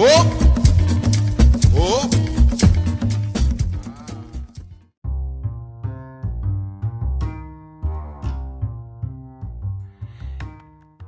Oh. Oh.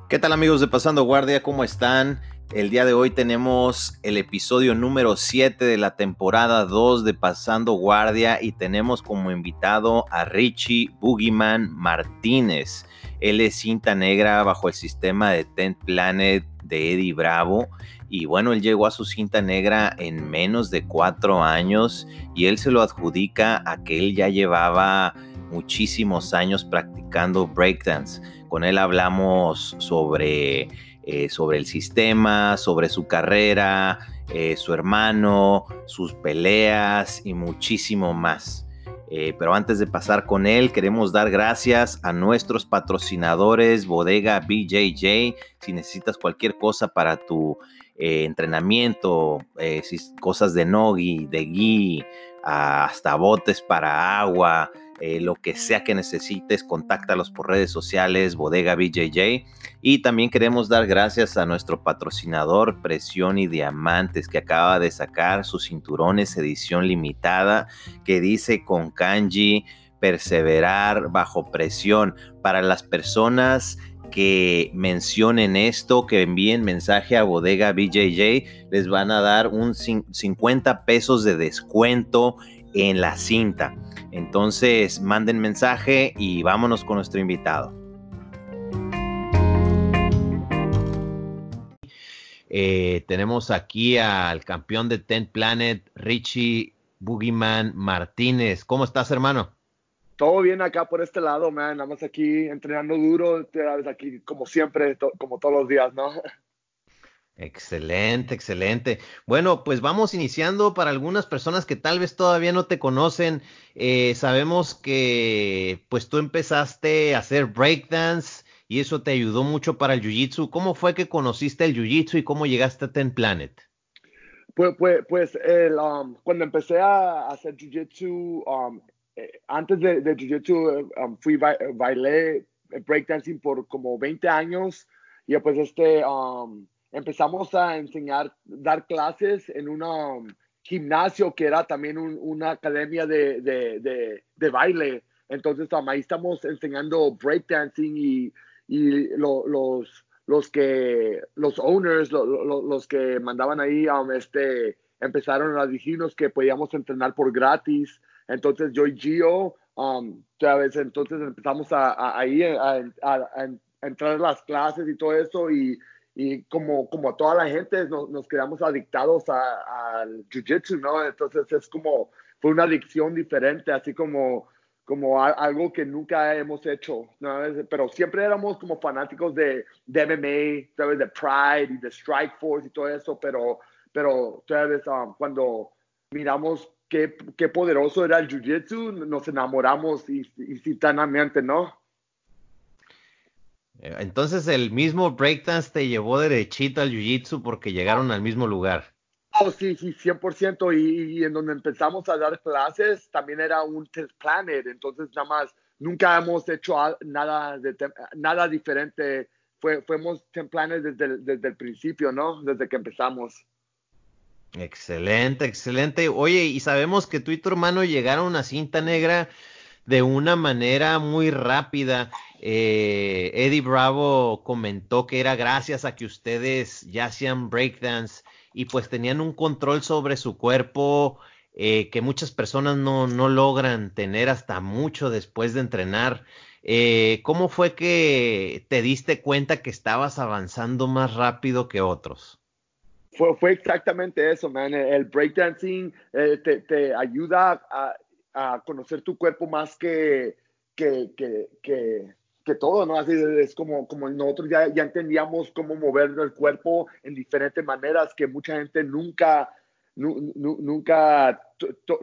¿Qué tal amigos de Pasando Guardia? ¿Cómo están? El día de hoy tenemos el episodio número 7 de la temporada 2 de Pasando Guardia y tenemos como invitado a Richie Boogeyman Martínez. Él es cinta negra bajo el sistema de Ten Planet de Eddie Bravo y bueno, él llegó a su cinta negra en menos de cuatro años y él se lo adjudica a que él ya llevaba muchísimos años practicando breakdance. Con él hablamos sobre eh, sobre el sistema, sobre su carrera, eh, su hermano, sus peleas y muchísimo más. Eh, pero antes de pasar con él, queremos dar gracias a nuestros patrocinadores, Bodega BJJ. Si necesitas cualquier cosa para tu entrenamiento, cosas de nogi, de gui, hasta botes para agua, eh, lo que sea que necesites, contáctalos por redes sociales, Bodega BJJ. Y también queremos dar gracias a nuestro patrocinador Presión y Diamantes, que acaba de sacar sus cinturones edición limitada, que dice con kanji, perseverar bajo presión. Para las personas que mencionen esto, que envíen mensaje a Bodega BJJ, les van a dar un 50 pesos de descuento en la cinta. Entonces, manden mensaje y vámonos con nuestro invitado. Eh, tenemos aquí al campeón de Ten Planet, Richie Boogeyman Martínez. ¿Cómo estás, hermano? Todo bien acá por este lado, man. Nada más aquí entrenando duro, aquí como siempre, como todos los días, ¿no? Excelente, excelente. Bueno, pues vamos iniciando para algunas personas que tal vez todavía no te conocen. Eh, sabemos que pues tú empezaste a hacer breakdance y eso te ayudó mucho para el jiu-jitsu. ¿Cómo fue que conociste el jiu-jitsu y cómo llegaste a Ten Planet? Pues, pues, pues um, cuando empecé a hacer jiu-jitsu, um, eh, antes de, jiu-jitsu, um, fui bailé breakdancing por como 20 años y pues este empezamos a enseñar, dar clases en un um, gimnasio que era también una academia de, de, de, baile. Entonces um, ahí estamos enseñando breakdancing y, y los, los que, los owners, los que mandaban ahí, um, este, empezaron a decirnos que podíamos entrenar por gratis. Entonces yo y Gio, um, vez, entonces empezamos a, a, a, a, entrar en las clases y todo eso y y como, como toda la gente nos, quedamos adictados al jiu-jitsu, ¿no? Entonces es como, fue una adicción diferente, así como, como algo que nunca hemos hecho, ¿no? Pero siempre éramos como fanáticos de, de MMA, ¿sabes? De Pride y de Strike Force y todo eso, pero, pero ¿sabes? Um, cuando miramos qué, qué poderoso era el jiu-jitsu, nos enamoramos instantáneamente, ¿no? Eh, entonces el mismo breakdance te llevó derechito al jiu-jitsu porque llegaron al mismo lugar. Oh, sí, sí, 100%. Y, y en donde empezamos a dar clases también era un test planet. Entonces, nada más, nunca hemos hecho nada, de, nada diferente. Fue, fuimos templanes desde, desde el principio, ¿no? Desde que empezamos. Excelente, excelente. Oye, y sabemos que tú y tu hermano llegaron a cinta negra de una manera muy rápida. Eh, Eddie Bravo comentó que era gracias a que ustedes ya hacían breakdance y pues tenían un control sobre su cuerpo eh, que muchas personas no, no, logran tener hasta mucho después de entrenar. Eh, ¿Cómo fue que te diste cuenta que estabas avanzando más rápido que otros? Fue, fue exactamente eso, man. El breakdancing te, te, ayuda a, a conocer tu cuerpo más que, que, que, todo, ¿no? Así es como, como nosotros ya, ya entendíamos cómo mover el cuerpo en diferentes maneras que mucha gente nunca, nunca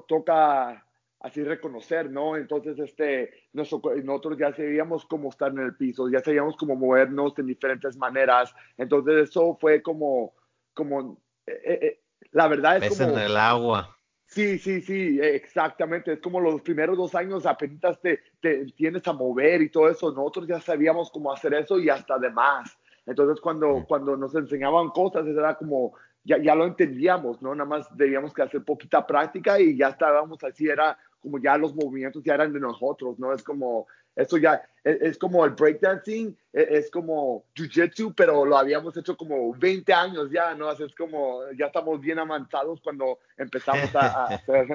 toca así reconocer, ¿no? Entonces, este, nosotros ya sabíamos cómo estar en el piso, ya sabíamos cómo movernos en diferentes maneras. Entonces, eso fue como, como, eh, eh, eh, la verdad es como... en el agua. Sí, sí, sí, exactamente. Es como los primeros dos años apenas te, te tienes a mover y todo eso. Nosotros ya sabíamos cómo hacer eso y hasta demás. Entonces, cuando, cuando nos enseñaban cosas, era como, ya, ya lo entendíamos, ¿no? Nada más debíamos que hacer poquita práctica y ya estábamos así, era como ya los movimientos ya eran de nosotros, ¿no? Es como, eso ya, es, es como el breakdancing, es, es como jiu-jitsu, pero lo habíamos hecho como 20 años ya, ¿no? Así es como, ya estamos bien avanzados cuando empezamos a, a hacer.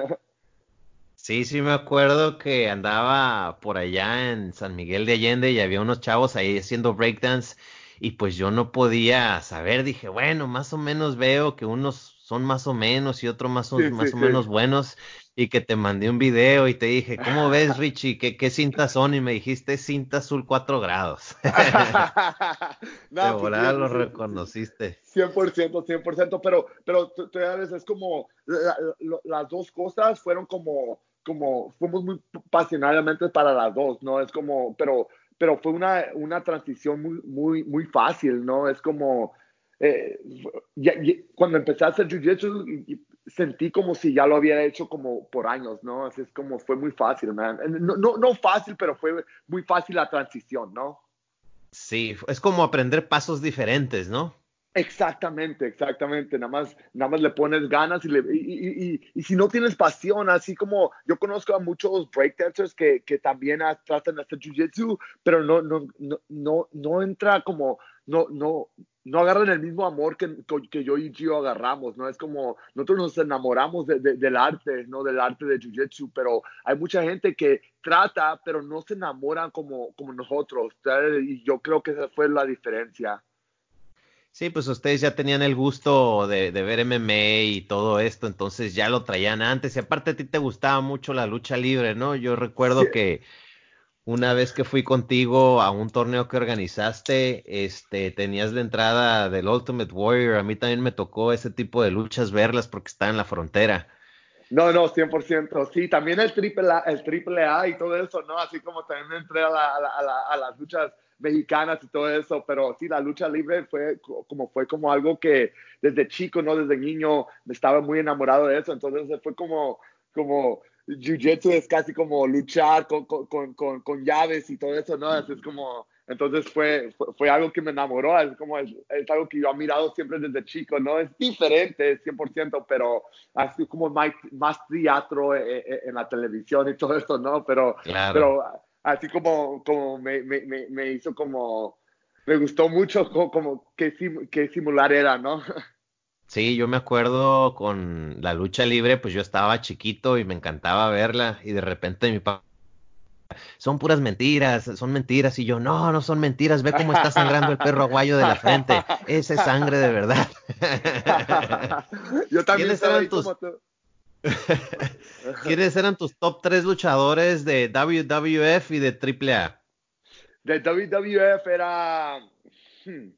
Sí, sí me acuerdo que andaba por allá en San Miguel de Allende y había unos chavos ahí haciendo breakdance y pues yo no podía saber, dije, bueno, más o menos veo que unos son más o menos y otros más, o- Sí, más sí, o sí. menos buenos y que te mandé un video y te dije, ¿cómo ves Richie? ¿Qué, qué cintas son? Y me dijiste cinta azul 4 grados. No, de volada sí, lo sí, reconociste. 100%, 100%, pero, pero tú- ves, es como, la- la- las dos cosas fueron como, como, fuimos muy pasionalmente para las dos, ¿no? Es como, pero, pero fue una, una transición muy, muy, muy fácil, ¿no? Es como, eh, ya- ya- cuando empecé a hacer jiu-jitsu, sentí como si ya lo había hecho como por años, ¿no? Así es como, fue muy fácil, man. No, no, no fácil, pero fue muy fácil la transición, ¿no? Sí, es como aprender pasos diferentes, ¿no? Exactamente, exactamente. Nada más, nada más le pones ganas y, le- y, y- y- y si no tienes pasión, así como yo conozco a muchos breakdancers que, que también tratan de hacer jiu-jitsu, pero no, no, no, no, no entra como, no, no, no agarran el mismo amor que, que yo y Gio agarramos, ¿no? Es como, nosotros nos enamoramos de- de- del arte, ¿no? Del arte de jiu-jitsu, pero hay mucha gente que trata, pero no se enamoran como, como nosotros, ¿sabes? Y yo creo que esa fue la diferencia. Sí, pues ustedes ya tenían el gusto de, de ver MMA y todo esto, entonces ya lo traían antes. Y aparte a ti te gustaba mucho la lucha libre, ¿no? Yo recuerdo Sí. que una vez que fui contigo a un torneo que organizaste, este, tenías la entrada del Ultimate Warrior. A mí también me tocó ese tipo de luchas verlas porque está en la frontera. No, no, 100%. Sí, también el triple A, el triple A y todo eso, ¿no? Así como también entré a, la- a la- a la- a las luchas mexicanas y todo eso, pero sí, la lucha libre fue co- como, fue como algo que desde chico, ¿no? Desde niño me estaba muy enamorado de eso, entonces fue como, como, jiu-jitsu es casi como luchar con, con, con, con, llaves y todo eso, ¿no? Así es como, entonces fue, fue, fue algo que me enamoró, es como, es, es algo que yo he mirado siempre desde chico, ¿no? Es diferente, 100%, pero así como más, más teatro eh, eh, en la televisión y todo eso, ¿no? Pero, Claro. pero así como, como me, me, me, me hizo como, me gustó mucho como, como qué, sim- qué simular era, ¿no? Sí, yo me acuerdo con la lucha libre, pues yo estaba chiquito y me encantaba verla y de repente mi papá, son puras mentiras, son mentiras y yo, no, no son mentiras, ve cómo está sangrando el perro aguayo de la frente, esa es sangre de verdad. Yo también ¿Quiénes estaba eran ahí tus- como tú. ¿Quiénes eran tus top tres luchadores de WWF y de AAA? de WWF era hmm,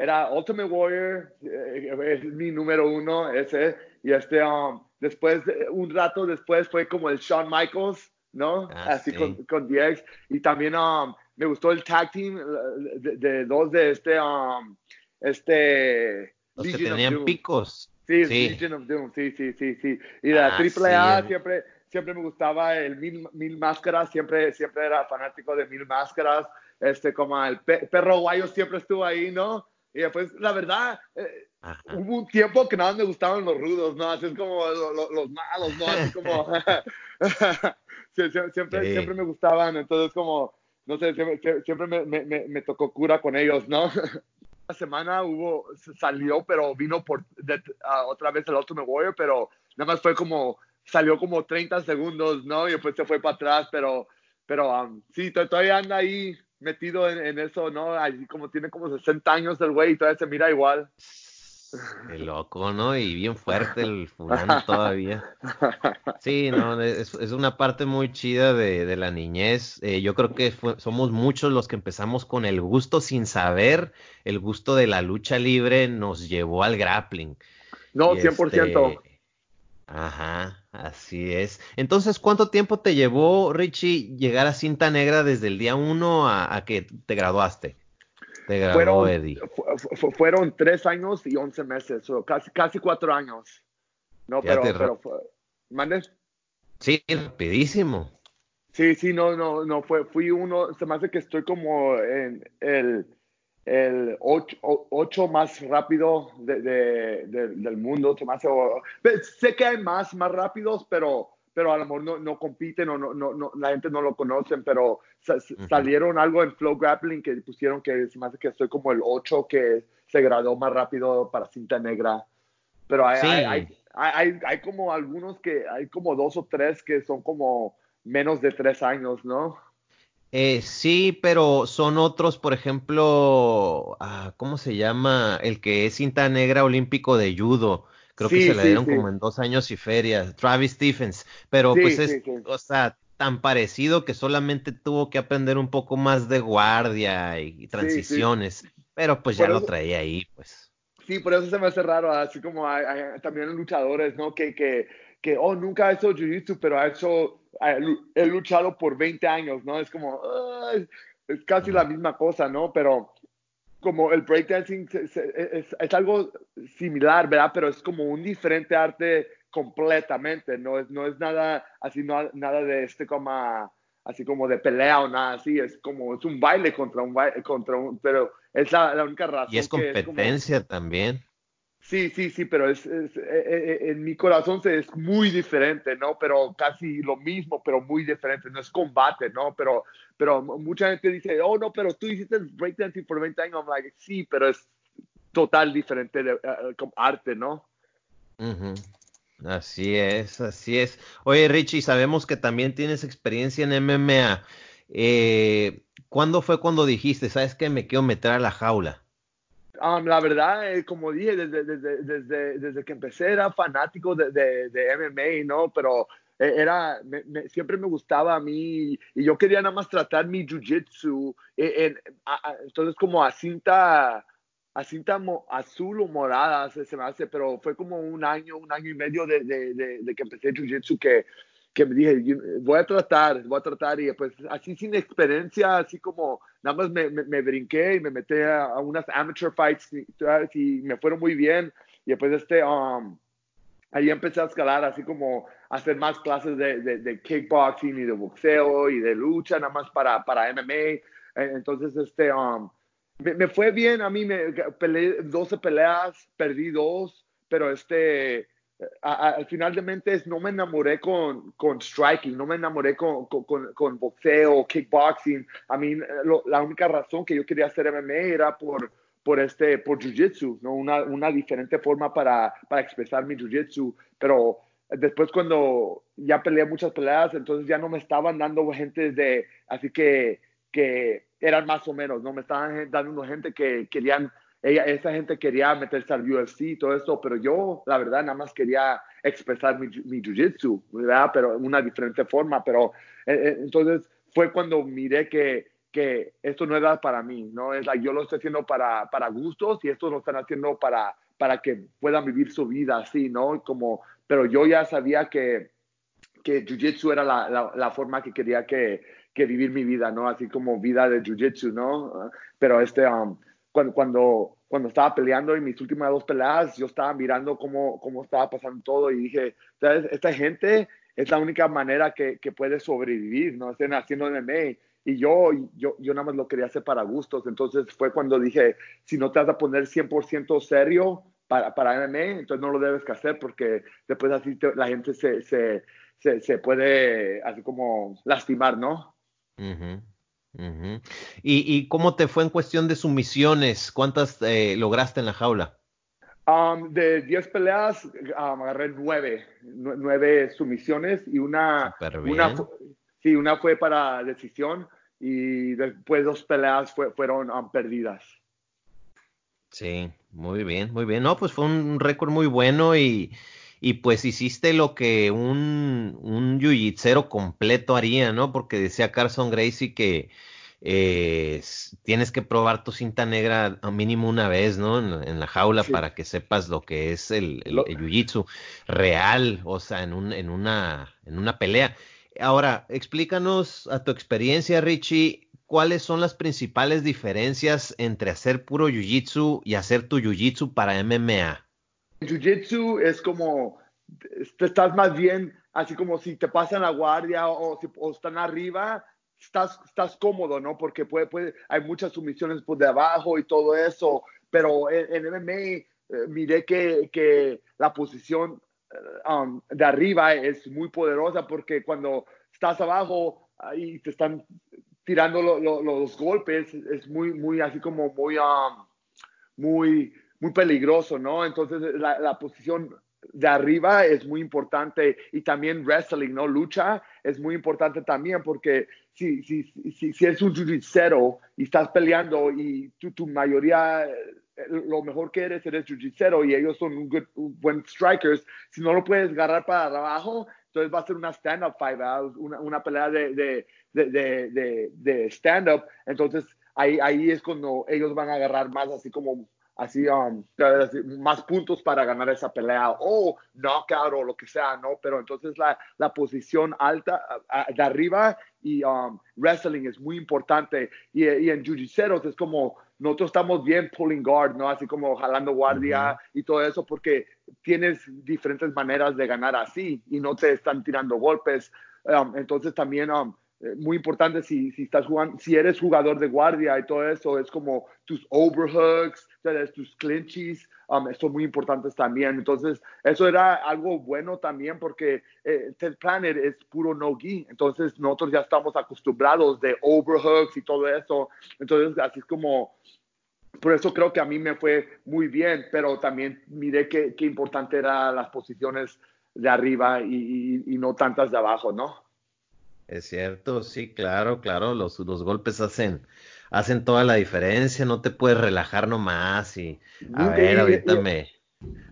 era Ultimate Warrior eh, es mi número uno ese y este um, después de- un rato después fue como el Shawn Michaels no Ah, así sí. con, con DX y también um, me gustó el tag team eh, de, de dos de este um, este Los que Legion tenían picos. Sí, Sí. Legion of Doom, sí, sí, sí, sí. Y la Ah, triple A sí. siempre, siempre me gustaba el mil, mil máscaras, siempre, siempre era fanático de mil máscaras. Este, como el pe- perro guayo siempre estuvo ahí, ¿no? Y después, la verdad, eh, hubo un tiempo que nada más me gustaban los rudos, ¿no? Así es como lo- lo- los malos, ¿no? Así como. Sie- siempre, Sí. siempre me gustaban, entonces, como, no sé, siempre, sie- siempre me, me, me, tocó cura con ellos, ¿no? Esta semana hubo, salió, pero vino por de- ah, otra vez el Ultimate Warrior, pero nada más fue como, salió como 30 segundos, ¿no? Y después se fue para atrás, pero, pero um, sí, to- todavía anda ahí metido en, en eso, ¿no? Así como tiene como 60 años el güey y todavía se mira igual. Qué loco, ¿no? Y bien fuerte el fulano todavía. Sí, no, es, es una parte muy chida de, de la niñez. Eh, yo creo que fue- somos muchos los que empezamos con el gusto sin saber. El gusto de la lucha libre nos llevó al grappling. No, Y 100%. este, Ajá, así es. Entonces, ¿cuánto tiempo te llevó, Richie, llegar a cinta negra desde el día uno a, a que te graduaste? Te graduó Fueron, Eddie. fu- fu- fueron tres años y 11 meses, o casi, casi cuatro años. No, pero, pero fue, ¿mandes? Sí, rapidísimo. Sí, sí, no, no, no, fue, fui uno, se me hace que estoy como en el, el ocho, más rápido del mundo. Más, sé que hay más, más rápidos, pero, pero a lo mejor no, no compiten o no, no, la gente no lo conoce, pero salieron algo en Flow Grappling que pusieron que más que estoy como el 8 que se graduó más rápido para cinta negra. Pero hay, hay, hay, hay, como algunos que, hay como dos o tres que son como menos de tres años, ¿no? Eh, sí, pero son otros, por ejemplo, ah, ¿cómo se llama? El que es cinta negra olímpico de judo. Creo que se le dieron como en dos años y feria. Travis Stephens. Pero pues es, o sea, tan parecido que solamente tuvo que aprender un poco más de guardia y, transiciones. Pero pues ya lo traía ahí, pues. Sí, por eso se me hace raro, así como hay, también luchadores, ¿no? Que, que, que, oh, nunca ha hecho jiu-jitsu, pero ha hecho he luchado por 20 años, ¿no? Es como, es casi la misma cosa, ¿no? Pero como el breakdancing es, es, algo similar, ¿verdad? Pero es como un diferente arte completamente, no es, no es nada así, no, nada de este como, así como de pelea o nada así, es como, es un baile contra un baile, contra un, pero es la, única razón. Y es competencia también. Sí, sí, sí, pero es, eh, eh, eh, en mi corazón es muy diferente, ¿no? Pero casi lo mismo, pero muy diferente. No es combate, ¿no? Pero, pero mucha gente dice, oh, no, pero tú hiciste breakdancing por 20 años. I'm sí, pero es total diferente de arte, ¿no? Así es, así es. Oye, Richie, sabemos que también tienes experiencia en MMA. ¿Cuándo fue cuando dijiste, sabes que me quiero meter a la jaula? Um, la verdad, eh, como dije, desde, desde, desde, desde, que empecé era fanático de, de, MMA, ¿no? Pero eh, era, siempre me gustaba a mí y yo quería nada más tratar mi jiu-jitsu. Eh, entonces, como a cinta, a cinta azul o morada se, me hace, pero fue como un año, un año y medio de, de que empecé jiu-jitsu que que me dije, voy a tratar, voy a tratar, y pues así sin experiencia, así como nada más me, me, brinqué y me metí a, unas amateur fights y, me fueron muy bien, y después este, um, ahí empecé a escalar, así como hacer más clases de, de, kickboxing y de boxeo y de lucha, nada más para, para MMA, e, entonces este, um, me, me, fue bien, a mí me peleé 12 peleas, perdí dos, pero este al final de mente no me enamoré con, con striking, no me enamoré con, con, con boxeo, kickboxing. A mí la única razón que yo quería hacer MMA era por, por, este, por jiu-jitsu, ¿no? una, una diferente forma para, para expresar mi jiu-jitsu. Pero después cuando ya peleé muchas peleas, entonces ya no me estaban dando gente de, así que, que eran más o menos, ¿no? Me estaban dando gente que querían ella, esa gente quería meterse al UFC y todo eso, pero yo, la verdad, nada más quería expresar mi, mi jiu-jitsu, ¿verdad? Pero una diferente forma, pero eh, eh, entonces fue cuando miré que, que esto no era para mí, ¿no? Es like, yo lo estoy haciendo para, para gustos y esto lo están haciendo para, para que puedan vivir su vida así, ¿no? Como, pero yo ya sabía que, que jiu-jitsu era la, la, la, forma que quería que, que vivir mi vida, ¿no? Así como vida de jiu-jitsu, ¿no? Pero este, um, cuando, cuando, cuando estaba peleando en mis últimas dos peleas, yo estaba mirando cómo, cómo estaba pasando todo y dije, ¿sabes? Esta gente es la única manera que, que puede sobrevivir, ¿no? Estén haciendo MMA. Y yo, yo, yo nada más lo quería hacer para gustos. Entonces fue cuando dije, si no te vas a poner 100% serio para, para MMA, entonces no lo debes que hacer porque después así la gente se, se, se, se, puede así como lastimar, ¿no? ¿Y, cómo te fue en cuestión de sumisiones? ¿Cuántas eh, lograste en la jaula? Um, de 10 peleas um, agarré 9, 9 sumisiones y una, una, sí, una fue para decisión y después dos peleas fueron um, perdidas. Sí, muy bien, muy bien. No, pues fue un récord muy bueno y, y pues hiciste lo que un, un completo haría, ¿no? Porque decía Carson Gracie que eh, tienes que probar tu cinta negra a mínimo una vez, ¿no? En, la jaula para que sepas lo que es el, el, jiu-jitsu real, o sea, en, un, en, una, en una pelea. Ahora, explícanos a tu experiencia, Richie, cuáles son las principales diferencias entre hacer puro jiu-jitsu y hacer tu jiu-jitsu para MMA. Jiu-Jitsu es como, estás más bien así como si te pasan la guardia o, si, están arriba, estás, estás cómodo, ¿no? Porque puede, puede, hay muchas sumisiones por debajo y todo eso, pero en, en MMA eh, miré que, que, la posición um, de arriba es muy poderosa porque cuando estás abajo y te están tirando lo, lo, los golpes, es muy, muy así como muy, um, muy, muy peligroso, ¿no? Entonces la, la posición de arriba es muy importante y también wrestling, ¿no? Lucha es muy importante también porque si, si, si, si eres un jiu y estás peleando y tú, tu mayoría, lo mejor que eres, eres jiu y ellos son un, good, un buen strikers, si no lo puedes agarrar para abajo, entonces va a ser una stand-up fight, una, una, pelea de, de, de, de stand-up, entonces ahí, ahí es cuando ellos van a agarrar más así como así um, más puntos para ganar esa pelea o knockout o lo que sea, ¿no? Pero entonces la, la posición alta de arriba y um, wrestling es muy importante y, y en jiu-jitsu es como nosotros estamos bien pulling guard, ¿no? Así como jalando guardia uh -huh. y todo eso porque tienes diferentes maneras de ganar así y no te están tirando golpes. Um, entonces también um, eh, muy importante si, si, estás jugando, si eres jugador de guardia y todo eso, es como tus overhooks, tus clinches, um, son muy importantes también. Entonces, eso era algo bueno también porque eh, Ted Planet es puro no-gi, entonces nosotros ya estamos acostumbrados de overhooks y todo eso. Entonces, así es como, por eso creo que a mí me fue muy bien, pero también miré qué, qué importante eran las posiciones de arriba y, y, y no tantas de abajo, ¿no? Es cierto, sí, claro, claro, los, los golpes hacen, hacen toda la diferencia, no te puedes relajar nomás y a Nunca, ver, y- ahorita y- me...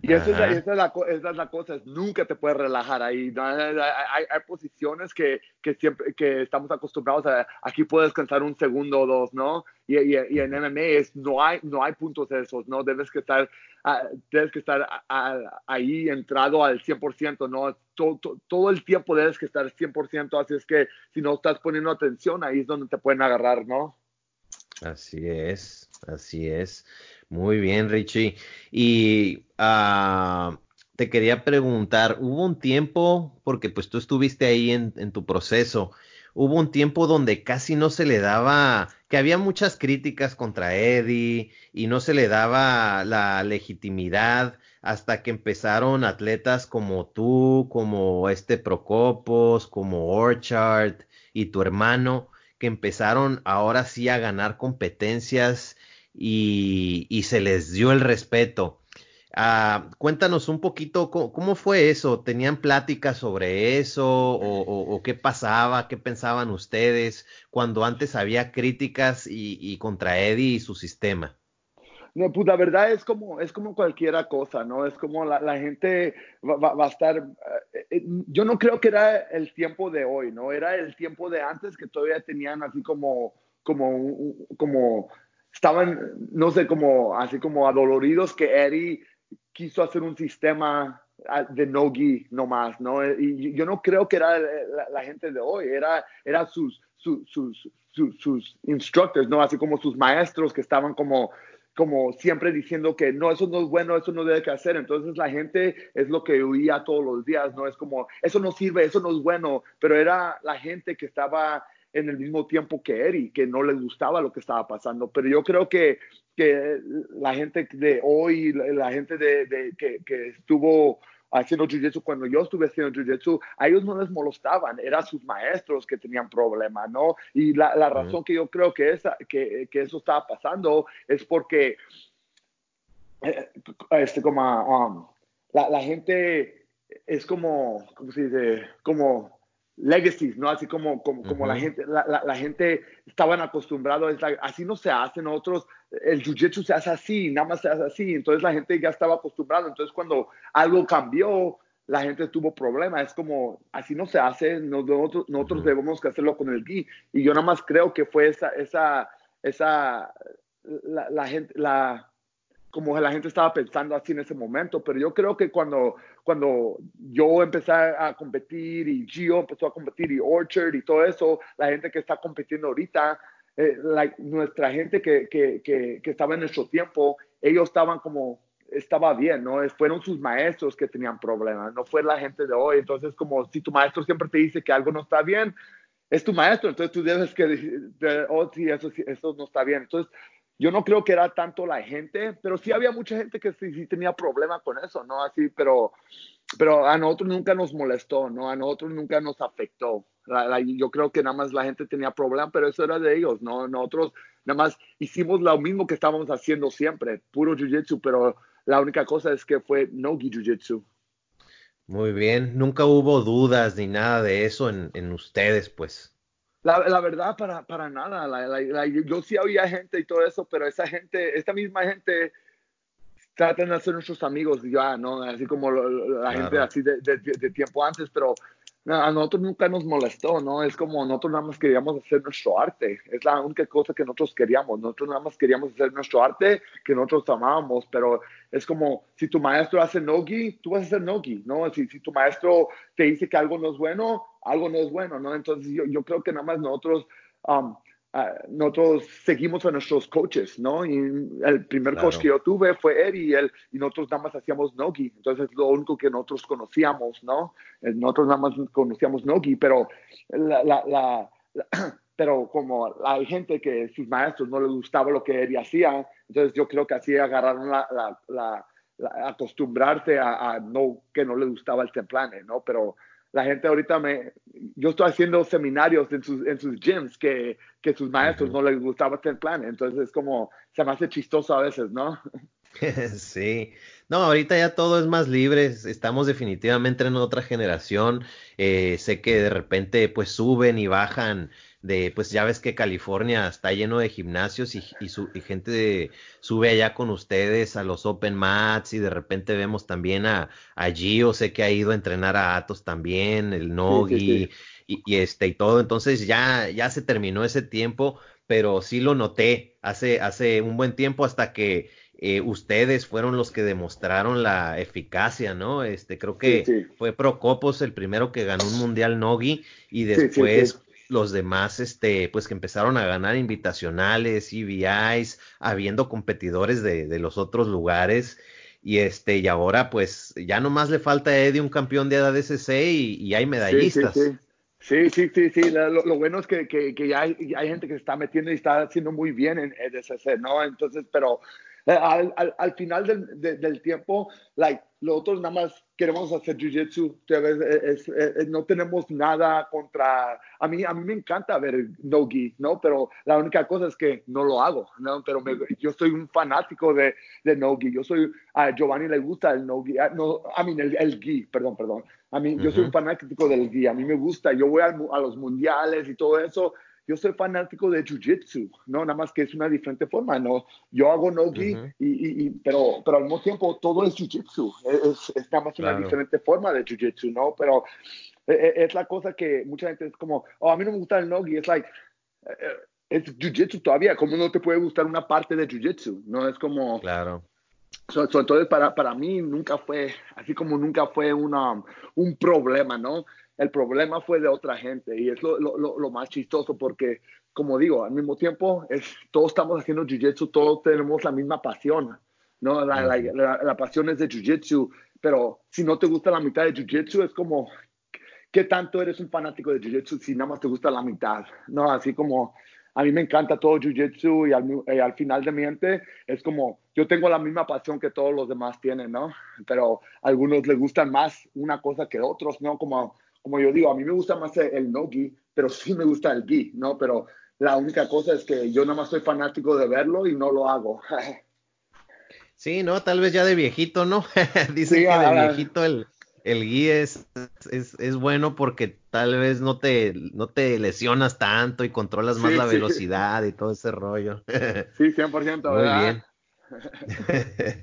Y esa es, la, esa, es la, co- esa es la cosa, es nunca te puedes relajar ahí. hay- hay posiciones que, que siempre que estamos acostumbrados a, aquí puedes descansar un segundo o dos, ¿no? Y, y, y en MMA es, no, hay, no hay puntos esos, ¿no? Debes que estar, ah, debes que estar a- a- ahí entrado al 100%, ¿no? Todo, todo, todo el tiempo debes que estar 100%, así es que si no estás poniendo atención, ahí es donde te pueden agarrar, ¿no? Así es, así es. Muy bien, Richie. Y ah, te quería preguntar, hubo un tiempo, porque pues tú estuviste ahí en, en tu proceso, hubo un tiempo donde casi no se le daba, que había muchas críticas contra Eddie y no se le daba la legitimidad hasta que empezaron atletas como tú, como este Procopos, como Orchard y tu hermano que empezaron ahora sí a ganar competencias y, y se les dio el respeto. Ah, cuéntanos un poquito cómo, fue eso. ¿Tenían pláticas sobre eso o, qué pasaba, qué pensaban ustedes cuando antes había críticas y, contra Eddie y su sistema? No, pues la verdad es como, es como cosa, ¿no? Es como la, gente va, va- a estar... eh, eh, yo no creo que era el tiempo de hoy, ¿no? Era el tiempo de antes que todavía tenían así como, como, como, estaban, no sé, como, así como adoloridos que Eddie quiso hacer un sistema ah, de no-gi nomás, ¿no? Y yo no creo que era la, la gente de hoy, era, era sus, sus, sus, sus, sus instructors, ¿no? Así como sus maestros que estaban como como siempre diciendo que no, eso no es bueno, eso no debe que hacer. Entonces la gente es lo que oía todos los días, ¿no? Es como, eso no sirve, eso no es bueno, pero era la gente que estaba en el mismo tiempo que Eri, que no les gustaba lo que estaba pasando. Pero yo creo que, que la gente de hoy, la, gente de, de que, que estuvo haciendo jiu-jitsu cuando yo estuve haciendo jiu-jitsu, a ellos no les molestaban, eran sus maestros que tenían problemas, ¿no? Y la, la razón que yo creo que, esa, que, que eso estaba pasando es porque, eh, este, como, um, la, la gente es como, ¿cómo se dice? Como legacies, ¿no? Así como, como, como la gente, la, la, la gente estaban acostumbrados, like, así no se hace, nosotros, el jiu-jitsu se hace así, nada más se hace así, entonces la gente ya estaba acostumbrada, entonces cuando algo cambió, la gente tuvo problemas, es como, así no se hace, nosotros, nosotros debemos que hacerlo con el gi, y yo nada más creo que fue esa, esa, esa, la, la gente, la, como la gente estaba pensando así en ese momento, pero yo creo que cuando, cuando yo empecé a competir y Gio empezó a competir y Orchard y todo eso, la gente que está compitiendo ahorita, eh, nuestra gente que, que, que, que, estaba en nuestro tiempo, ellos estaban como, estaba bien, ¿no? Fueron sus maestros que tenían problemas, no fue la gente de hoy. Entonces, como si tu maestro siempre te dice que algo no está bien, es tu maestro, entonces tú debes que, de, oh, sí, eso, eso no está bien. Entonces, yo no creo que era tanto la gente, pero sí había mucha gente que sí, tenía problema con eso, ¿no? Así, pero, pero a nosotros nunca nos molestó, ¿no? A nosotros nunca nos afectó. yo creo que nada más la gente tenía problema, pero eso era de ellos, ¿no? Nosotros nada más hicimos lo mismo que estábamos haciendo siempre, puro jiu-jitsu, pero la única cosa es que fue no-gi jiu-jitsu. Muy bien, nunca hubo dudas ni nada de eso en, en ustedes, pues. La, la, verdad, para, para nada. La, yo sí había gente y todo eso, pero esa gente, esta misma gente, tratan de ser nuestros amigos ya, ¿no? Así como la gente así de, de, tiempo antes, pero a nosotros nunca nos molestó, ¿no? Es como nosotros nada más queríamos hacer nuestro arte. Es la única cosa que nosotros queríamos. Nosotros nada más queríamos hacer nuestro arte que nosotros amábamos, pero es como si tu maestro hace nogi, tú vas a hacer nogi, ¿no? Si, si tu maestro te dice que algo no es bueno, algo no es bueno, ¿no? Entonces yo, yo creo que nada más nosotros um, Ah, nosotros seguimos a nuestros coaches, ¿no? Y el primer coach que yo tuve fue Eddie y, él, y nosotros nada más hacíamos Nogi, entonces lo único que nosotros conocíamos, ¿no? Eh, nosotros nada más conocíamos Nogi, pero la, la, pero como hay gente que sus maestros no les gustaba lo que Eddie hacía, entonces yo creo que así agarraron la, la acostumbrarse a, a, no que no les gustaba el templane, ¿no? Pero la gente ahorita me, yo estoy haciendo seminarios en sus, en sus gyms que, que sus maestros no les gustaba hacer plan, entonces es como, se me hace chistoso a veces, ¿no? Sí, no, ahorita ya todo es más libre, estamos definitivamente en otra generación, eh, sé que de repente pues suben y bajan de, pues ya ves que California está lleno de gimnasios y, y, su, y gente sube allá con ustedes a los Open Mats y de repente vemos también a, a Gio, sé que ha ido a entrenar a Atos también, el Nogi Y, y, este y todo, entonces ya, ya se terminó ese tiempo, pero sí lo noté hace, hace un buen tiempo hasta que eh, ustedes fueron los que demostraron la eficacia, ¿no? Este, creo que fue Procopos el primero que ganó un mundial Nogi y después los demás, este, pues que empezaron a ganar invitacionales, EBIs, habiendo competidores de, los otros lugares. Y este, y ahora, pues, ya nomás le falta a Eddie un campeón de ADCC y, y hay medallistas. Sí, sí, sí, sí. Lo, bueno es que, que, que ya hay, hay, gente que se está metiendo y está haciendo muy bien en EDCC, ¿no? Entonces, pero al, al, al, final del, del tiempo, like, nosotros nada más queremos hacer jiu-jitsu, no tenemos nada contra, a mí, a mí me encanta ver no-gi, ¿no? Pero la única cosa es que no lo hago, ¿no? Pero yo soy un fanático de, de no-gi, yo soy, a Giovanni le gusta el no-gi, ah, no, a mí el, el gi, perdón, perdón, a mí, yo soy un fanático del gi, a mí me gusta, yo voy a, a los mundiales y todo eso, yo soy fanático de jiu-jitsu, ¿no? Nada más que es una diferente forma, ¿no? Yo hago no-gi, y, y, pero, pero al mismo tiempo todo es jiu-jitsu, es, es, nada más una diferente forma de jiu-jitsu, ¿no? Pero e, e, es, la cosa que mucha gente es como, oh, a mí no me gusta el no-gi, es like, eh, eh, es jiu-jitsu todavía, ¿cómo no te puede gustar una parte de jiu-jitsu? No es como... Claro. entonces, para, para mí nunca fue, así como nunca fue una, un problema, ¿no? El problema fue de otra gente y es lo, lo, lo más chistoso porque, como digo, al mismo tiempo, es, todos estamos haciendo jiu-jitsu, todos tenemos la misma pasión, ¿no? La, la, la, pasión es de jiu-jitsu, pero si no te gusta la mitad de jiu-jitsu, es como, ¿qué tanto eres un fanático de jiu-jitsu si nada más te gusta la mitad? ¿No? Así como, a mí me encanta todo jiu-jitsu y al, y al, final de mi mente es como, yo tengo la misma pasión que todos los demás tienen, ¿no? Pero a algunos les gustan más una cosa que otros, ¿no? Como como yo digo, a mí me gusta más el no-gi, pero sí me gusta el gi, ¿no? Pero la única cosa es que yo nada más soy fanático de verlo y no lo hago. sí, no, tal vez ya de viejito, ¿no? Dicen que de viejito el, el gui es, es, bueno porque tal vez no te, no te lesionas tanto y controlas más la velocidad y todo ese rollo. sí, 100%, ¿verdad? Muy bien.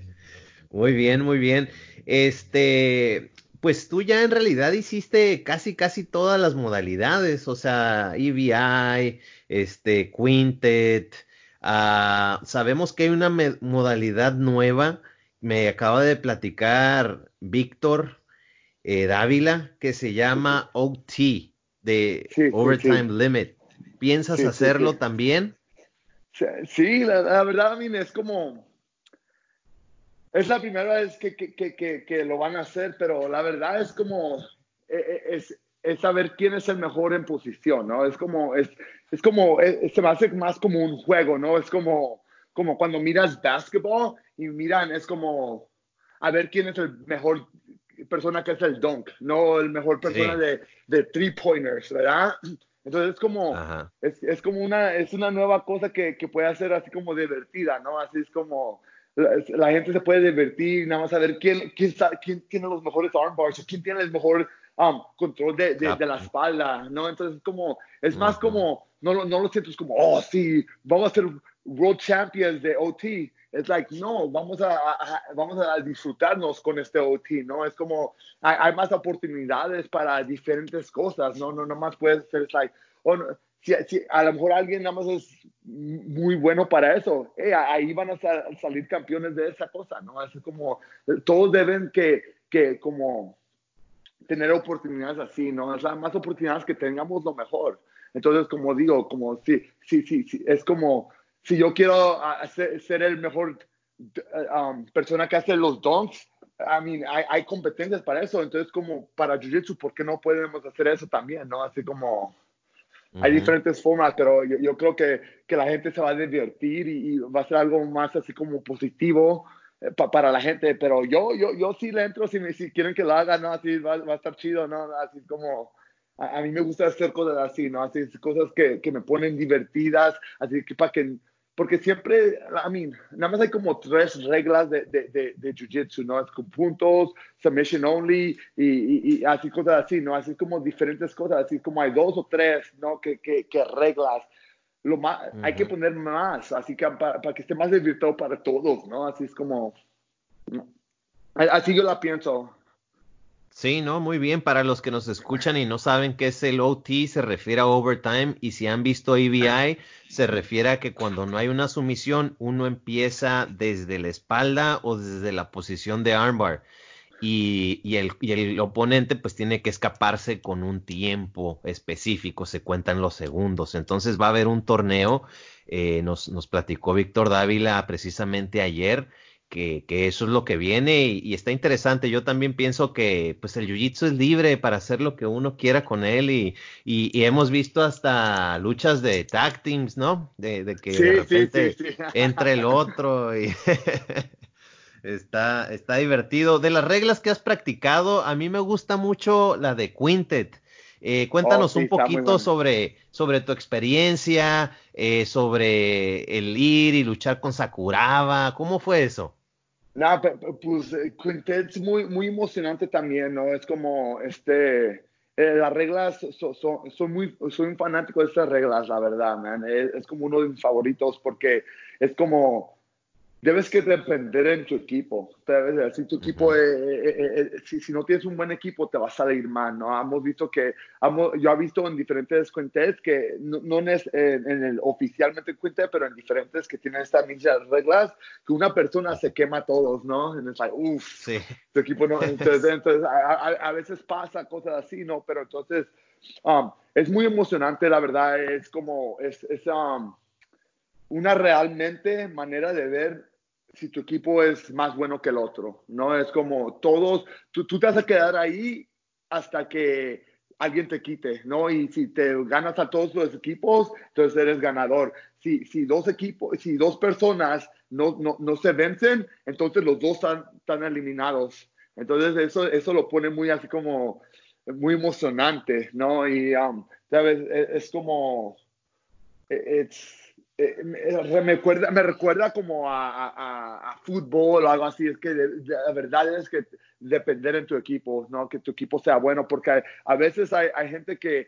muy bien, muy bien. Este, pues tú ya en realidad hiciste casi casi todas las modalidades, o sea, EVI, este, Quintet, uh, sabemos que hay una modalidad nueva, me acaba de platicar Víctor eh, Dávila, que se llama OT, de Overtime Limit. ¿Piensas hacerlo también? Sí, la, la verdad, a mí es como, es la primera vez que, que, que, que, lo van a hacer, pero la verdad es como, eh, eh, es, es saber quién es el mejor en posición, ¿no? Es como, es, es como, se me hace más como un juego, ¿no? Es como, como cuando miras basketball y miran, es como a ver quién es el mejor persona que es el dunk, no el mejor persona de, de three pointers, ¿verdad? Entonces es como, es, es, como una, es una nueva cosa que, que, puede ser así como divertida, ¿no? Así es como la, gente se puede divertir, nada más saber quién, quién, quién tiene los mejores armbars, o quién tiene el mejor um, control de, de, la espalda, ¿no? Entonces como, es más como, no, no lo siento, es como, oh, sí, vamos a ser world champions de OT. Es like, no, vamos a, vamos a disfrutarnos con este OT, ¿no? Es como, hay, más oportunidades para diferentes cosas, ¿no? No, no más puede ser, like, oh, si, si, a lo mejor alguien nada más es muy bueno para eso, eh, ahí van a salir campeones de esa cosa, ¿no? Es como, todos deben que, que como tener oportunidades así, ¿no? O sea, más oportunidades que tengamos, lo mejor. Entonces, como digo, como sí, sí, sí, es como si yo quiero ser, el mejor um, persona que hace los dunks, I mean, hay, hay, competencias para eso. Entonces, como para Jiu-Jitsu, ¿por qué no podemos hacer eso también? ¿no? Así como hay diferentes formas, pero yo, yo creo que, que, la gente se va a divertir y, va a ser algo más así como positivo eh, para la gente. Pero yo, yo, yo sí le entro, si, si quieren que lo hagan, ¿no? Así va, va a estar chido, ¿no? Así como a, a, mí me gusta hacer cosas así, ¿no? Así cosas que, que me ponen divertidas, así que para que porque siempre, I mean, nada más hay como tres reglas de, de, de, Jiu-Jitsu, ¿no? Es con puntos, submission only y, y, así cosas así, ¿no? Así como diferentes cosas, así como hay dos o tres, ¿no? Que, que, que reglas. Lo más, Hay que poner más, así que para, para, que esté más divertido para todos, ¿no? Así es como, así yo la pienso. Sí, no, muy bien. Para los que nos escuchan y no saben qué es el OT, se refiere a overtime. Y si han visto EBI, se refiere a que cuando no hay una sumisión, uno empieza desde la espalda o desde la posición de armbar. Y, y, el, y el oponente pues tiene que escaparse con un tiempo específico, se cuentan los segundos. Entonces va a haber un torneo, eh, nos, nos platicó Víctor Dávila precisamente ayer que, eso es lo que viene y, está interesante. Yo también pienso que pues el jiu-jitsu es libre para hacer lo que uno quiera con él y, y, hemos visto hasta luchas de tag teams, ¿no? De, que de repente entre el otro y está, está divertido. De las reglas que has practicado, a mí me gusta mucho la de Quintet. Eh, cuéntanos oh, un poquito sobre, sobre tu experiencia, eh, sobre el ir y luchar con Sakuraba. ¿Cómo fue eso? No, pues eh, Quintet es muy, muy emocionante también, ¿no? Es como, este, las reglas, son, son, muy, soy un fanático de estas reglas, la verdad, man. es, como uno de mis favoritos porque es como, debes que depender en tu equipo. Si tu equipo, eh, eh, eh, si, si, no tienes un buen equipo, te va a salir mal, ¿no? Hemos visto que, yo he visto en diferentes cuentas que no, es en, el oficialmente cuenta, pero en diferentes que tienen estas mismas reglas, que una persona se quema a todos, ¿no? Es like, uff, sí. tu equipo no. Entonces, a, veces pasa cosas así, ¿no? Pero entonces, um, es muy emocionante, la verdad, es como, es, es um, una realmente manera de ver si tu equipo es más bueno que el otro, ¿no? Es como todos, tú, tú te vas a quedar ahí hasta que alguien te quite, ¿no? Y si te ganas a todos los equipos, entonces eres ganador. Si, si dos equipos, si dos personas no, no, no se vencen, entonces los dos están, están, eliminados. Entonces eso, eso lo pone muy así como, muy emocionante, ¿no? Y, um, ¿sabes? Es, es como, it's, eh, me, recuerda, me recuerda como a, a, fútbol o algo así. Es que la verdad es que depender en tu equipo, ¿no? Que tu equipo sea bueno, porque a veces hay, hay gente que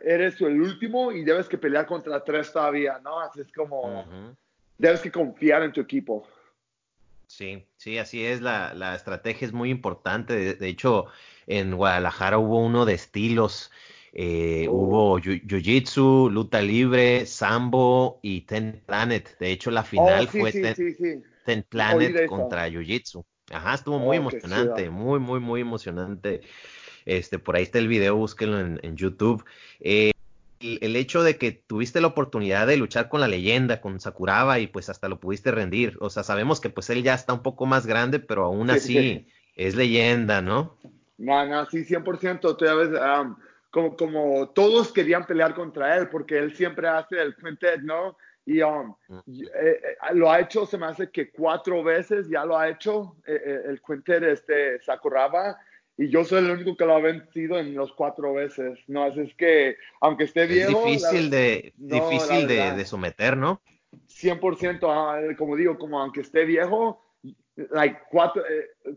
eres el último y debes que pelear contra tres todavía, ¿no? Así es como, debes que confiar en tu equipo. Sí, sí, así es. La, la estrategia es muy importante. de hecho, en Guadalajara hubo uno de estilos eh, oh. Hubo Jiu-Jitsu, luta libre, sambo y Ten Planet. De hecho, la final oh, fue ten, Planet contra Jiu-Jitsu. Ajá, estuvo muy oh, emocionante, muy, muy, muy emocionante. Este, por ahí está el video, búsquenlo en, YouTube. Eh, el, hecho de que tuviste la oportunidad de luchar con la leyenda, con Sakuraba, y pues hasta lo pudiste rendir. O sea, sabemos que pues él ya está un poco más grande, pero aún así es leyenda, ¿no? No, no, sí, 100%. Tú ya ves, como, como todos querían pelear contra él, porque él siempre hace el quintet, ¿no? Y um, eh, eh, lo ha hecho, se me hace que cuatro veces ya lo ha hecho eh, el quintet este Sakuraba. Y yo soy el único que lo ha vencido en los cuatro veces, ¿no? Así es que, aunque esté viejo... Es difícil, de, difícil de, de, someter, ¿no? 100%, ah, como digo, como aunque esté viejo, like, cuatro,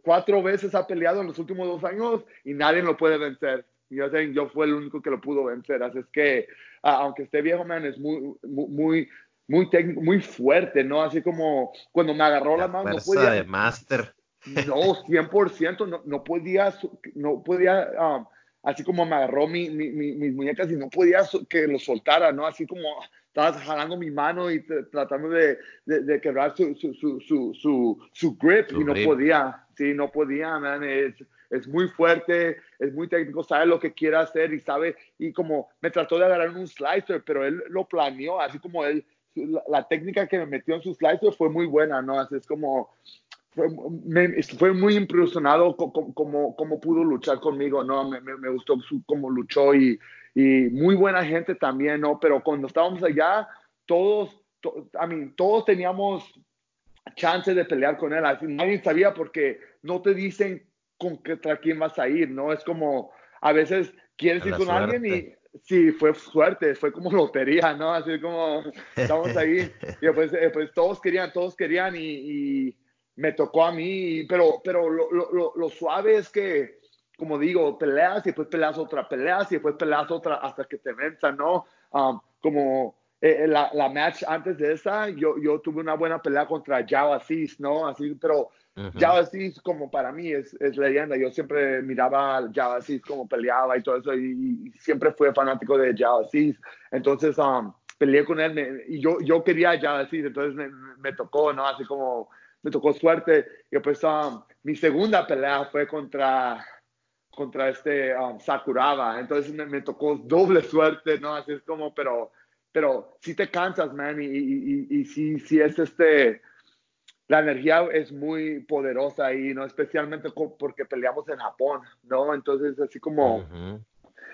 cuatro veces ha peleado en los últimos dos años y nadie lo puede vencer. Yo, yo fue el único que lo pudo vencer. Así es que, ah, aunque esté viejo, man, es muy, muy, muy técnico, muy fuerte, ¿no? Así como cuando me agarró la, mano, no podía. de master. No, 100%, no, no podía, no podía, um, así como me agarró mi, mi, mis muñecas y no podía que lo soltara, ¿no? Así como estaba jalando mi mano y tratando de, de, quebrar su, su, su, su, su grip y no podía, sí, no podía, man. Es, es muy fuerte, es muy técnico, sabe lo que quiere hacer y sabe, y como me trató de agarrar un slicer, pero él lo planeó, así como él, la, técnica que me metió en su slicer fue muy buena, ¿no? Así es como, fue, fue muy impresionado como, pudo luchar conmigo, ¿no? Me, me, gustó su, cómo luchó y, y, muy buena gente también, ¿no? Pero cuando estábamos allá, todos, a mí, todos teníamos chance de pelear con él, así, nadie sabía porque no te dicen con contra quién vas a ir, ¿no? Es como, a veces quieres ir con alguien y sí, fue suerte, fue como lotería, ¿no? Así como estamos ahí, y pues, pues todos querían, todos querían y, me tocó a mí, pero, pero lo, lo, lo, suave es que, como digo, peleas y después peleas otra, peleas y después peleas otra hasta que te venzan, ¿no? Um, como eh, la, la, match antes de esa, yo, yo tuve una buena pelea contra Java Cis, ¿no? Así, pero Java como para mí es, es, leyenda. Yo siempre miraba a Java como peleaba y todo eso y, siempre fui fanático de Java Entonces um, peleé con él y yo, yo quería Java entonces me, me, tocó, ¿no? Así como me tocó suerte. Y pues um, mi segunda pelea fue contra contra este um, Sakuraba. Entonces me, me, tocó doble suerte, ¿no? Así es como, pero, pero si te cansas, man, y, y, y, y si, si es este la energía es muy poderosa ahí, ¿no? Especialmente porque peleamos en Japón, ¿no? Entonces, así como...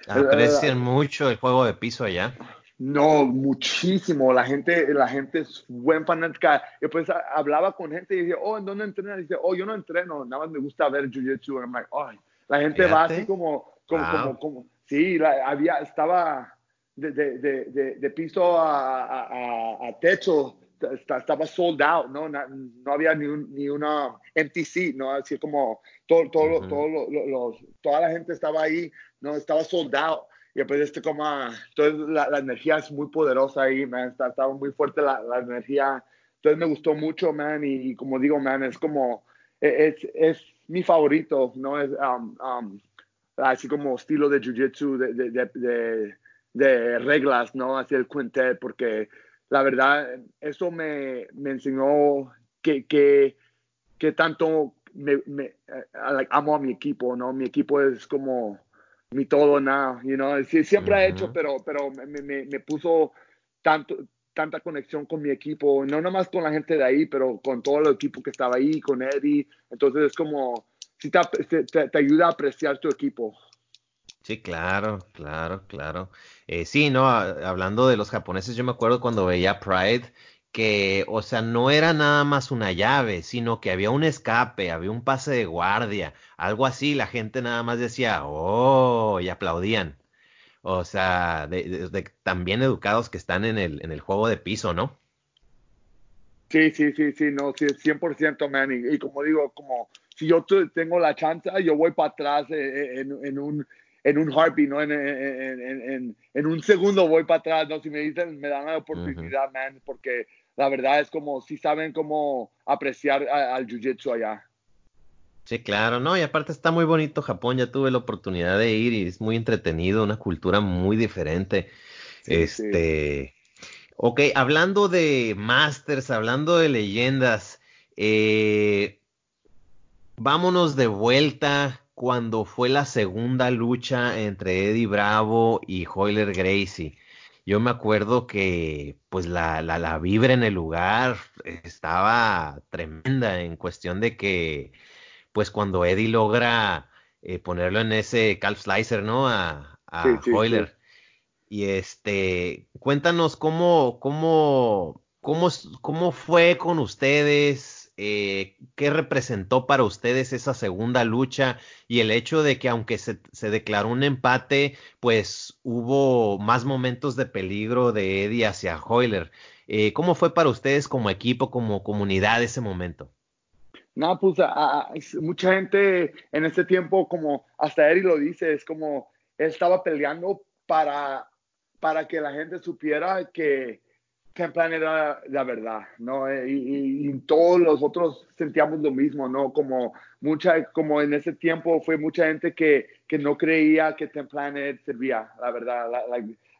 Aprecian mucho el juego de piso allá. No, muchísimo. La gente, la gente es buen fanática. Yo pues hablaba con gente y dije, oh, ¿en dónde entrenas? Y dice, oh, yo no entreno, nada más me gusta ver Jiu-Jitsu. Like, oh, la gente va así como, como, como, como, sí, había, estaba de, de, de, de piso a, a, a techo estaba sold out, ¿no? No, había ni, ni una MTC, ¿no? Así como todo, todo, todo los, toda la gente estaba ahí, ¿no? Estaba sold out. Y después este como, entonces la, la, energía es muy poderosa ahí, man. Estaba muy fuerte la, la energía. Entonces me gustó mucho, man. Y, como digo, man, es como, e, es, es mi favorito, ¿no? Es um, um, así como estilo de jiu-jitsu, de, de, de, de, reglas, ¿no? Así el quintet, porque la verdad, eso me, me enseñó que, que, que tanto me, me amo a mi equipo, ¿no? Mi equipo es como mi todo, nada, you know? siempre ha hecho, pero, pero me, me, me, puso tanto, tanta conexión con mi equipo, no nomás con la gente de ahí, pero con todo el equipo que estaba ahí, con Eddie. Entonces es como, si te, te, te ayuda a apreciar tu equipo. Sí, claro, claro, claro. Eh, sí, no, hablando de los japoneses, yo me acuerdo cuando veía Pride que, o sea, no era nada más una llave, sino que había un escape, había un pase de guardia, algo así, la gente nada más decía, oh, y aplaudían. O sea, de, tan bien educados que están en el, en el juego de piso, ¿no? Sí, sí, sí, sí, no, sí, 100%, man. Y, como digo, como si yo tengo la chance, yo voy para atrás eh, eh, en un en un heartbeat, ¿no? En, en, en, un segundo voy para atrás, ¿no? Si me dicen, me dan la oportunidad, man, porque la verdad es como, si saben cómo apreciar al jiu-jitsu allá. Sí, claro, no, y aparte está muy bonito Japón, ya tuve la oportunidad de ir y es muy entretenido, una cultura muy diferente. este, ok, hablando de masters, hablando de leyendas, eh, vámonos de vuelta cuando fue la segunda lucha entre Eddie Bravo y Hoyler Gracie. Yo me acuerdo que pues la, la, la, vibra en el lugar estaba tremenda en cuestión de que pues cuando Eddie logra eh, ponerlo en ese calf slicer, ¿no? A, a Hoyler. Y este, cuéntanos cómo, cómo, cómo, cómo fue con ustedes, eh, qué representó para ustedes esa segunda lucha y el hecho de que aunque se, declaró un empate, pues hubo más momentos de peligro de Eddie hacia Hoyler. Eh, ¿Cómo fue para ustedes como equipo, como comunidad ese momento? No, pues mucha gente en ese tiempo, como hasta Eddie lo dice, es como él estaba peleando para para que la gente supiera que Templan era la verdad, ¿no? Eh, y, todos los otros sentíamos lo mismo, ¿no? Como mucha, como en ese tiempo fue mucha gente que, que no creía que Templanet servía, la verdad,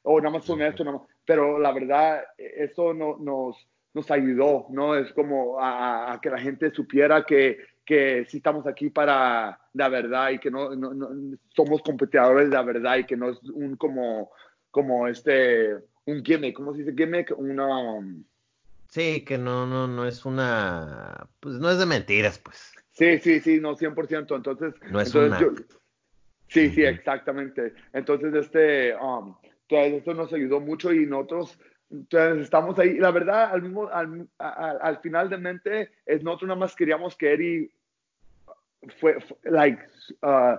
o nada más son esto, no, pero la verdad, eso no, nos, nos ayudó, ¿no? Es como a, que la gente supiera que, que sí estamos aquí para la verdad y que no, no, no somos competidores de la verdad y que no es un como como este, un gimmick, ¿cómo se dice gimmick? Una... Um, sí, que no, no, no es una, pues no es de mentiras, pues. Sí, sí, sí, no, 100%. Entonces, no es entonces sí, sí, exactamente. Entonces, este, um, esto nos ayudó mucho y nosotros, entonces, estamos ahí. La verdad, al mismo, al, al, final de mente, es nosotros nada más queríamos que Eddie fue, like, uh,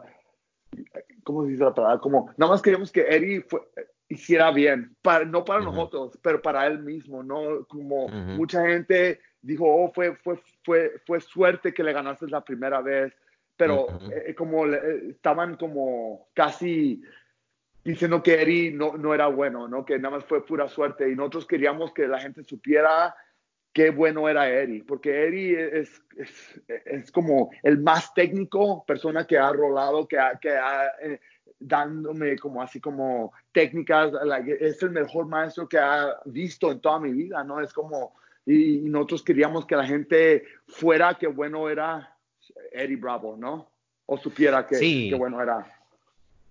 ¿cómo se dice la palabra? Como, nada más queríamos que Eddie fue, hiciera bien, para, no para nosotros, pero para él mismo, ¿no? Como mucha gente dijo, oh, fue, fue, fue, fue suerte que le ganaste la primera vez, pero eh, como estaban como casi diciendo que Eri no, no era bueno, ¿no? Que nada más fue pura suerte y nosotros queríamos que la gente supiera qué bueno era Eri, porque Eri es, es, es, como el más técnico, persona que ha rolado, que ha, que ha eh, dándome como así como técnicas, es el mejor maestro que ha visto en toda mi vida, ¿no? Es como, y, nosotros queríamos que la gente fuera que bueno era Eddie Bravo, ¿no? O supiera que, que bueno era.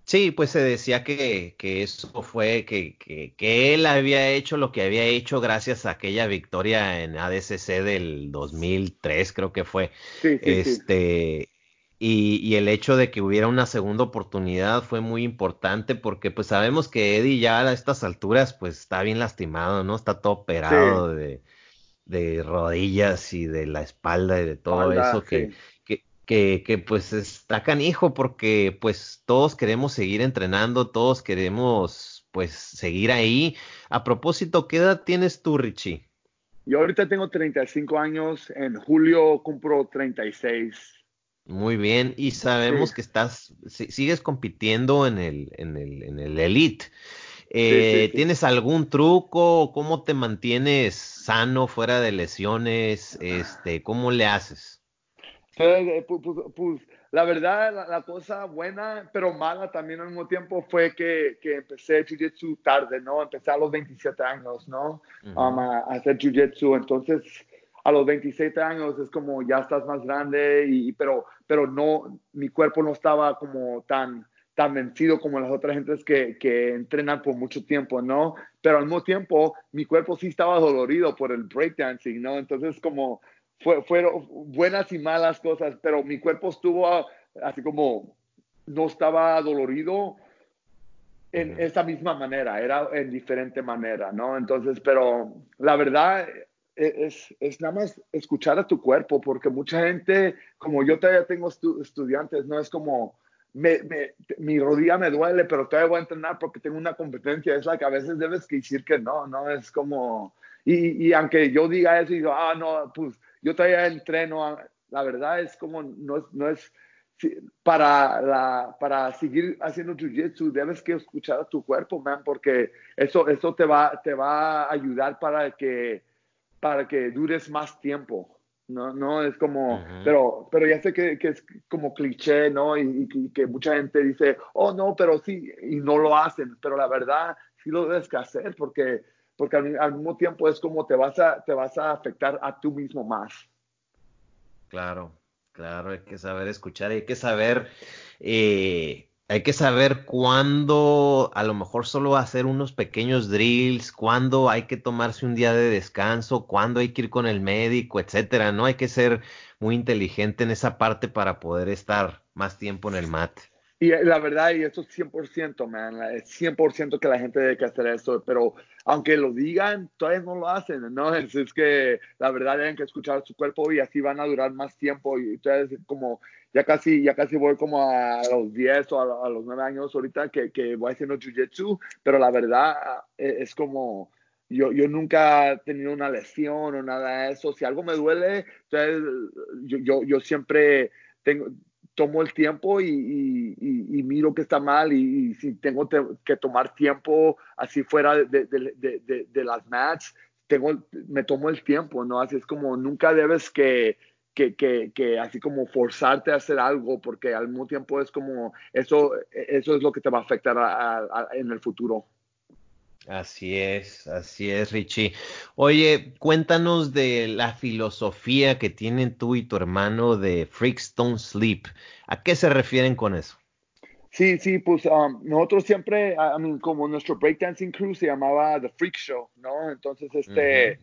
Sí, pues se decía que, que eso fue, que, que, que, él había hecho lo que había hecho gracias a aquella victoria en ADCC del 2003, creo que fue. Sí, sí, este, y, el hecho de que hubiera una segunda oportunidad fue muy importante porque pues sabemos que Eddie ya a estas alturas pues está bien lastimado, ¿no? Está todo operado de, rodillas y de la espalda y de todo eso que, que, que, pues está canijo porque pues todos queremos seguir entrenando, todos queremos pues seguir ahí. A propósito, ¿qué edad tienes tú, Richie? Yo ahorita tengo 35 años, en julio cumplo 36. Muy bien, y sabemos que estás, sigues compitiendo en el, en el, en el Elite. Eh, ¿Tienes algún truco? ¿Cómo te mantienes sano, fuera de lesiones? Este, ¿Cómo le haces? Pues, pues, la verdad, la, cosa buena, pero mala también al mismo tiempo fue que, que empecé Jiu-Jitsu tarde, ¿no? Empecé a los 27 años, ¿no? Um, a, a, hacer Jiu-Jitsu. Entonces, a los 27 años es como ya estás más grande, y, pero, pero no, mi cuerpo no estaba como tan, tan vencido como las otras gentes que, que entrenan por mucho tiempo, ¿no? Pero al mismo tiempo, mi cuerpo sí estaba dolorido por el breakdancing, ¿no? Entonces, como fue, fueron buenas y malas cosas, pero mi cuerpo estuvo así como no estaba dolorido en esa misma manera, era en diferente manera, ¿no? Entonces, pero la verdad, es, es, nada más escuchar a tu cuerpo, porque mucha gente, como yo todavía tengo estudiantes, no es como, me, mi rodilla me duele, pero todavía voy a entrenar porque tengo una competencia. Es la que a veces debes que decir que no, no es como, y, y, aunque yo diga eso y digo, ah, no, pues yo todavía entreno, la verdad es como, no es, no es para, la, para seguir haciendo jiu-jitsu, debes que escuchar a tu cuerpo, man, porque eso, eso te, va, te va a ayudar para que para que dures más tiempo. No, no es como, pero, pero ya sé que, que, es como cliché, ¿no? Y, que mucha gente dice, oh, no, pero sí, y no lo hacen, pero la verdad sí lo debes que hacer porque, porque al, mismo tiempo es como te vas, a, te vas a afectar a tú mismo más. Claro, claro, hay que saber escuchar, hay que saber eh, hay que saber cuándo, a lo mejor solo hacer unos pequeños drills, cuándo hay que tomarse un día de descanso, cuándo hay que ir con el médico, etcétera, ¿no? Hay que ser muy inteligente en esa parte para poder estar más tiempo en el mat. Y eh, la verdad, y eso es 100%, man, es 100% que la gente debe hacer eso, pero aunque lo digan, todavía no lo hacen, ¿no? Es, es que la verdad deben que escuchar su cuerpo y así van a durar más tiempo y ustedes como, ya casi, ya casi voy como a los 10 o a, los 9 años ahorita que, que voy haciendo jiu-jitsu, pero la verdad es, es como, yo, yo, nunca he tenido una lesión o nada de eso. Si algo me duele, entonces yo, yo, yo siempre tengo, tomo el tiempo y, y, miro que está mal y, si tengo que tomar tiempo así fuera de, de, de, de, las matches, tengo, me tomo el tiempo, ¿no? Así es como nunca debes que, que, que, que, así como forzarte a hacer algo porque al mismo tiempo es como eso, eso es lo que te va a afectar en el futuro. Así es, así es, Richie. Oye, cuéntanos de la filosofía que tienen tú y tu hermano de Freakstone Sleep. ¿A qué se refieren con eso? Sí, sí, pues um, nosotros siempre, como nuestro breakdancing crew se llamaba The Freak Show, ¿no? Entonces, este,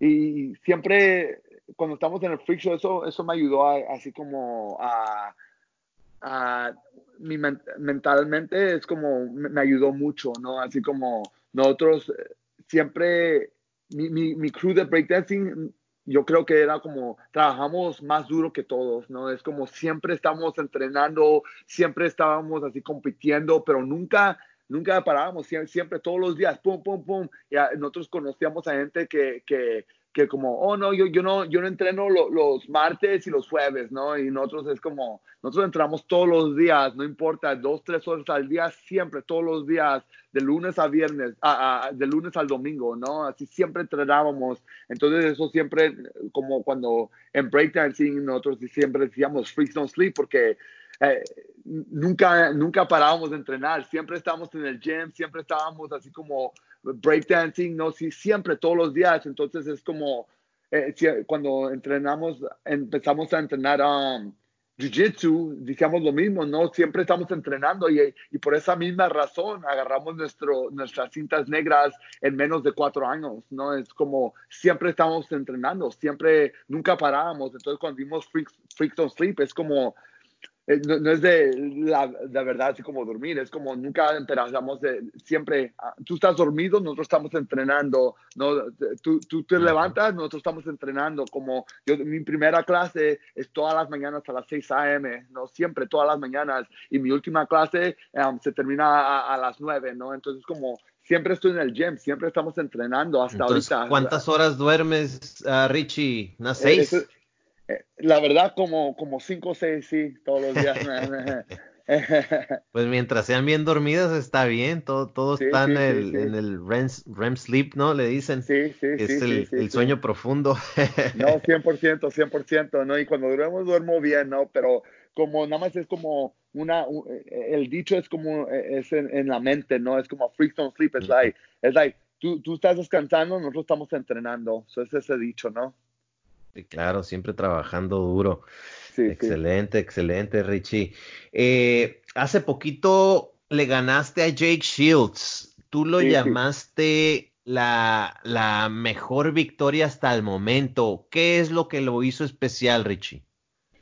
y siempre cuando estamos en el Freak Show, eso, eso me ayudó así como a, a mi, mentalmente, es como, me ayudó mucho, ¿no? Así como nosotros eh, siempre, mi, mi, mi crew de breakdancing, yo creo que era como, trabajamos más duro que todos, ¿no? Es como siempre estamos entrenando, siempre estábamos así compitiendo, pero nunca, nunca parábamos, siempre, siempre todos los días, pum, pum, pum. Y nosotros conocíamos a gente que, que, que como, oh no, yo, yo no, yo no entreno los martes y los jueves, ¿no? Y nosotros es como, nosotros entramos todos los días, no importa, dos, tres horas al día, siempre, todos los días, de lunes a viernes, a, de lunes al domingo, ¿no? Así siempre entrenábamos. Entonces eso siempre, como cuando en breakdancing, nosotros siempre decíamos freaks don't sleep, porque eh, nunca, nunca parábamos de entrenar, siempre estábamos en el gym, siempre estábamos así como breakdancing, no, sí, siempre, todos los días. Entonces es como eh, cuando entrenamos, empezamos a entrenar um, Jiu-Jitsu, decíamos lo mismo, ¿no? Siempre estamos entrenando y, y, por esa misma razón agarramos nuestro, nuestras cintas negras en menos de cuatro años, ¿no? Es como siempre estamos entrenando, siempre, nunca parábamos. Entonces cuando vimos Freaks, Freaks on Sleep es como eh, no, es de la, verdad así como dormir, es como nunca empezamos de siempre, ah, tú estás dormido, nosotros estamos entrenando, ¿no? tú, tú te levantas, nosotros estamos entrenando, como yo, mi primera clase es todas las mañanas a las 6 a.m., ¿no? Siempre, todas las mañanas, y mi última clase um, se termina a, las 9, ¿no? Entonces como siempre estoy en el gym, siempre estamos entrenando hasta ahorita. ¿Cuántas horas duermes, uh, Richie? ¿Unas eh, seis? La verdad, como, como cinco o seis, sí, todos los días. pues mientras sean bien dormidas está bien, todo, todo está en, el, en el REM, sleep, ¿no? Le dicen. Sí, sí, Es el, el sueño profundo. no, 100%, 100%, ¿no? Y cuando duermo, duermo bien, ¿no? Pero como nada más es como una, el dicho es como, es en, la mente, ¿no? Es como free don't sleep, es like, es like, tú, tú estás descansando, nosotros estamos entrenando, eso es ese dicho, ¿no? Claro, siempre trabajando duro. excelente, excelente, Richie. Eh, hace poquito le ganaste a Jake Shields. Tú lo llamaste la, la, mejor victoria hasta el momento. ¿Qué es lo que lo hizo especial, Richie?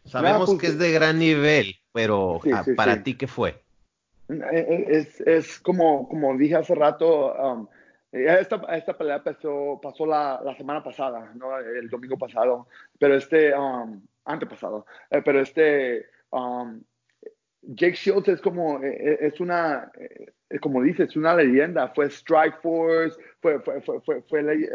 Sabemos pues, que es de gran nivel, pero ah, para ti, ¿qué fue? Eh, eh, es, es, como, como dije hace rato, um, esta, esta pelea pasó, pasó la, la, semana pasada, ¿no? el domingo pasado, pero este, um, antepasado, eh, pero este, um, Jake Shields es como, eh, eh, es una, como dices, es una leyenda, fue Strike Force, fue, fue, fue, fue, fue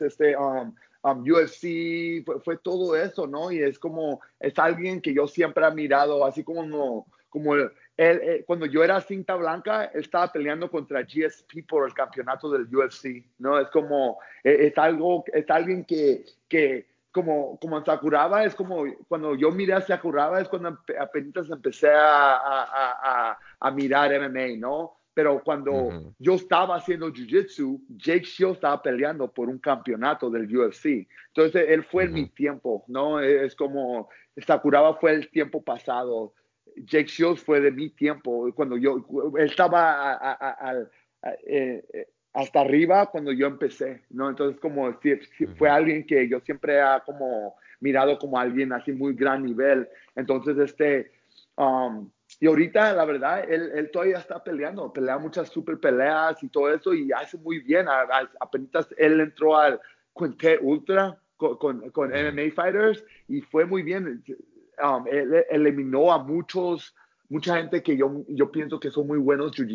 este, um, um UFC, fue, fue, todo eso, ¿no? Y es como, es alguien que yo siempre he admirado, así como, como el, él, eh, cuando yo era cinta blanca, él estaba peleando contra GSP por el campeonato del UFC, ¿no? Es como, eh, es algo, es alguien que, que como, como Sakuraba, es como, cuando yo miré a Sakuraba, es cuando apenas empecé a, a, a, a mirar MMA, ¿no? Pero cuando yo estaba haciendo Jiu-Jitsu, Jake Shields estaba peleando por un campeonato del UFC. Entonces, él fue en mi tiempo, ¿no? Es como, Sakuraba fue el tiempo pasado. Jake Shields fue de mi tiempo, cuando yo, él estaba eh, eh, hasta arriba cuando yo empecé, ¿no? Entonces, como fue alguien que yo siempre ha como mirado como alguien así muy gran nivel. Entonces, este, um, y ahorita, la verdad, él, él, todavía está peleando, pelea muchas super peleas y todo eso y hace muy bien. Apenas él entró al Quintet Ultra con, con, con MMA Fighters y fue muy bien. Um, él eliminó a muchos, mucha gente que yo, yo pienso que son muy buenos jiu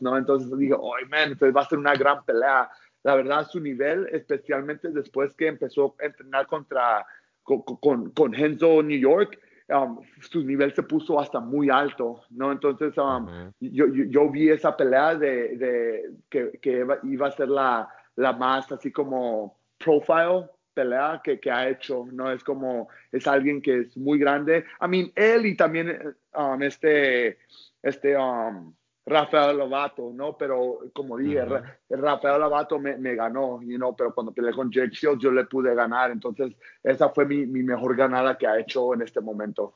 ¿no? Entonces dije, oh, man, entonces va a ser una gran pelea. La verdad, su nivel, especialmente después que empezó a entrenar contra, con, con, con Henzo New York, Um, su nivel se puso hasta muy alto, ¿no? Entonces, um, yo, yo, vi esa pelea de, de que, que, iba a ser la, la más así como profile pelea que, que, ha hecho, ¿no? Es como, es alguien que es muy grande. I mean, él y también um, este, este, um, Rafael Lovato, ¿no? Pero como dije, Rafael Lovato me, me, ganó, you know, pero cuando peleé con Jake Shields yo le pude ganar, entonces esa fue mi, mi mejor ganada que ha hecho en este momento.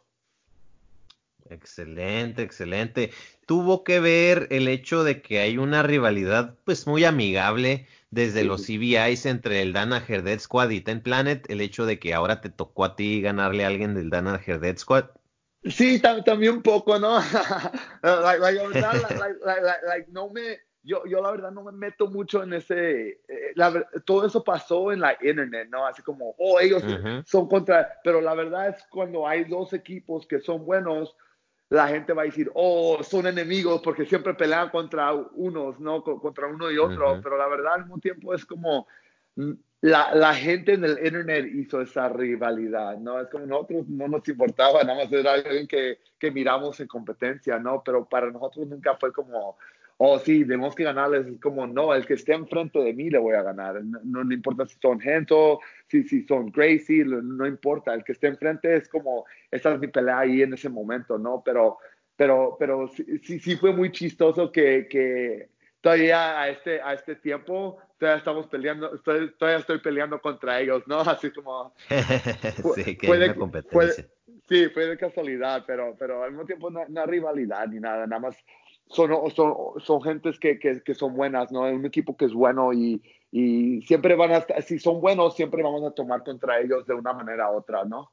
Excelente, excelente. Tuvo que ver el hecho de que hay una rivalidad pues muy amigable desde los CBIs entre el Dana Herdet Squad y Ten Planet, el hecho de que ahora te tocó a ti ganarle a alguien del Dana Herdet Squad. Sí, también un poco, ¿no? like, like, no me, yo, yo la verdad no me meto mucho en ese, eh, todo eso pasó en la internet, ¿no? Así como, oh, ellos son contra, pero la verdad es cuando hay dos equipos que son buenos, la gente va a decir, oh, son enemigos porque siempre pelean contra unos, ¿no? Contra uno y otro, pero la verdad al mismo tiempo es como, la, la, gente en el internet hizo esa rivalidad, ¿no? Es como nosotros no nos importaba, nada más era alguien que, que miramos en competencia, ¿no? Pero para nosotros nunca fue como, oh, sí, tenemos que ganarles. Es como, no, el que esté enfrente de mí le voy a ganar. No, no, importa si son Gento, si, si son Gracie, no importa. El que esté enfrente es como, esa es mi pelea ahí en ese momento, ¿no? Pero, pero, pero sí, sí, fue muy chistoso que, que todavía a este, a este tiempo todavía estamos peleando, todavía estoy peleando contra ellos, ¿no? Así como... sí, que hay una competencia. sí, fue de casualidad, pero, pero al mismo tiempo no, no rivalidad ni nada, nada más son, son, son gentes que, que, que, son buenas, ¿no? Un equipo que es bueno y, y siempre van a, estar, si son buenos, siempre vamos a tomar contra ellos de una manera u otra, ¿no?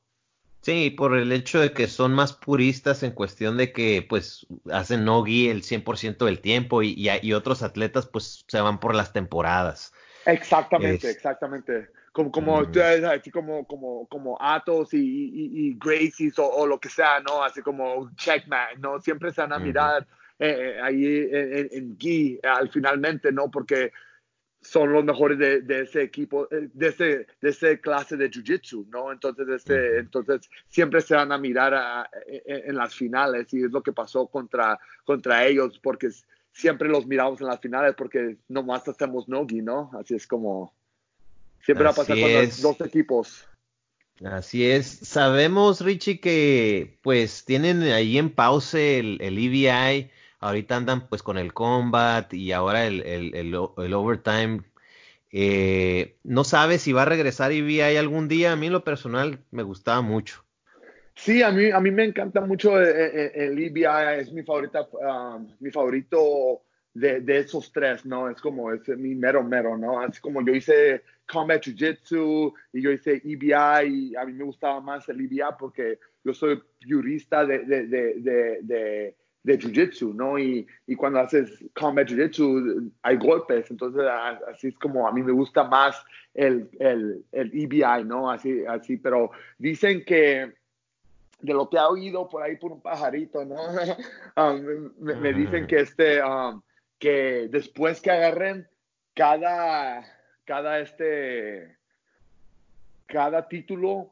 Sí, por el hecho de que son más puristas en cuestión de que pues hacen nogi el 100% del tiempo y, y, otros atletas pues se van por las temporadas. Exactamente, exactamente. Como, como, así como, como, como Atos y, y, y Gracies o, lo que sea, ¿no? Así como Checkman, ¿no? Siempre se van a mirar eh, eh, ahí en, en, Gui al finalmente, ¿no? Porque son los mejores de, ese equipo, eh, de ese, de ese clase de jiu-jitsu, ¿no? Entonces, este, entonces siempre se van a mirar en, las finales y es lo que pasó contra, contra ellos porque siempre los miramos en las finales porque nomás hacemos nogi, ¿no? Así es como siempre va a pasar con los dos equipos. Así es. Sabemos, Richie, que pues tienen ahí en pausa el, el EBI ahorita andan pues con el combat y ahora el, el, el, overtime. Eh, no sabe si va a regresar y algún día. A mí en lo personal me gustaba mucho. Sí, a mí, a mí me encanta mucho eh, eh, el, EBI, es mi favorita, mi favorito de, de, esos tres, ¿no? Es como, es mi mero mero, ¿no? Así como yo hice Combat Jiu-Jitsu y yo hice EBI y a mí me gustaba más el EBI porque yo soy jurista de, de, de de jiu-jitsu, ¿no? Y, y, cuando haces combat jiu-jitsu hay golpes, entonces así es como a mí me gusta más el, el, el EBI, ¿no? Así, así, pero dicen que de lo que ha oído por ahí por un pajarito, ¿no? Um, me, dicen que este, um, que después que agarren cada, cada este, cada título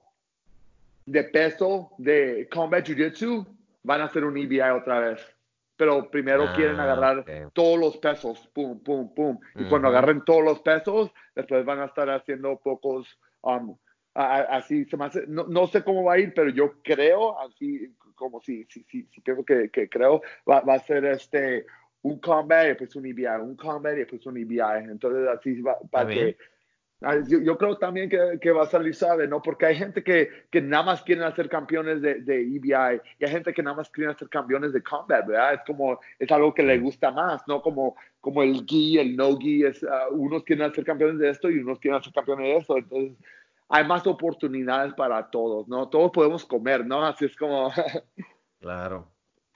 de peso de combat jiu-jitsu, van a hacer un EBI otra vez. Pero primero ah, quieren agarrar todos los pesos, pum, pum, pum. Y cuando agarren todos los pesos, después van a estar haciendo pocos, um, así se me hace, no, no, sé cómo va a ir, pero yo creo, así como si, si, si, si pienso que, que creo, va, va, a ser este, un combat y después un EBI, un combat y después un EBI. Entonces así va, para que Ah, yo, creo también que, va a salir suave, ¿no? Porque hay gente que, que nada más quieren hacer campeones de, de, EBI y hay gente que nada más quieren hacer campeones de combat, ¿verdad? Es como, es algo que le gusta más, ¿no? Como, como el gi, el no gi, es, uh, unos quieren hacer campeones de esto y unos quieren hacer campeones de esto. Entonces, hay más oportunidades para todos, ¿no? Todos podemos comer, ¿no? Así es como... claro.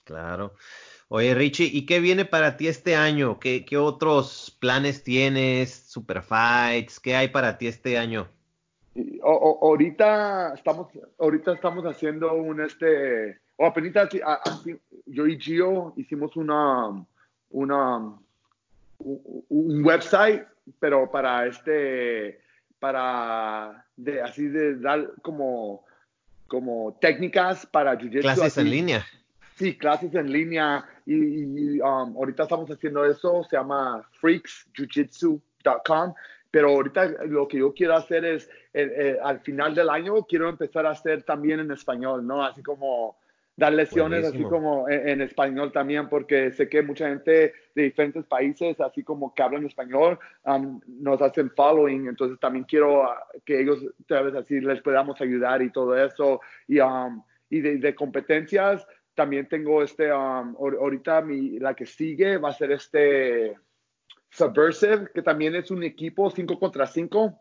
Claro. Oye, Richie, ¿y qué viene para ti este año? ¿Qué, qué otros planes tienes? ¿Super fights? ¿Qué hay para ti este año? O, o, ahorita estamos, ahorita estamos haciendo un este, o apenas yo y Gio hicimos una, una, un website, pero para este, para de, así de dar como, como técnicas para jiu Clases en línea. Sí, clases en línea y, um, ahorita estamos haciendo eso, se llama freaksjujitsu.com, pero ahorita lo que yo quiero hacer es, eh, eh, al final del año, quiero empezar a hacer también en español, ¿no? Así como dar lecciones así como en, español también, porque sé que mucha gente de diferentes países, así como que hablan español, um, nos hacen following, entonces también quiero uh, que ellos, tal vez así, les podamos ayudar y todo eso, y, um, y de, competencias, también tengo este, um, ahorita mi, la que sigue va a ser este Subversive, que también es un equipo 5 contra 5,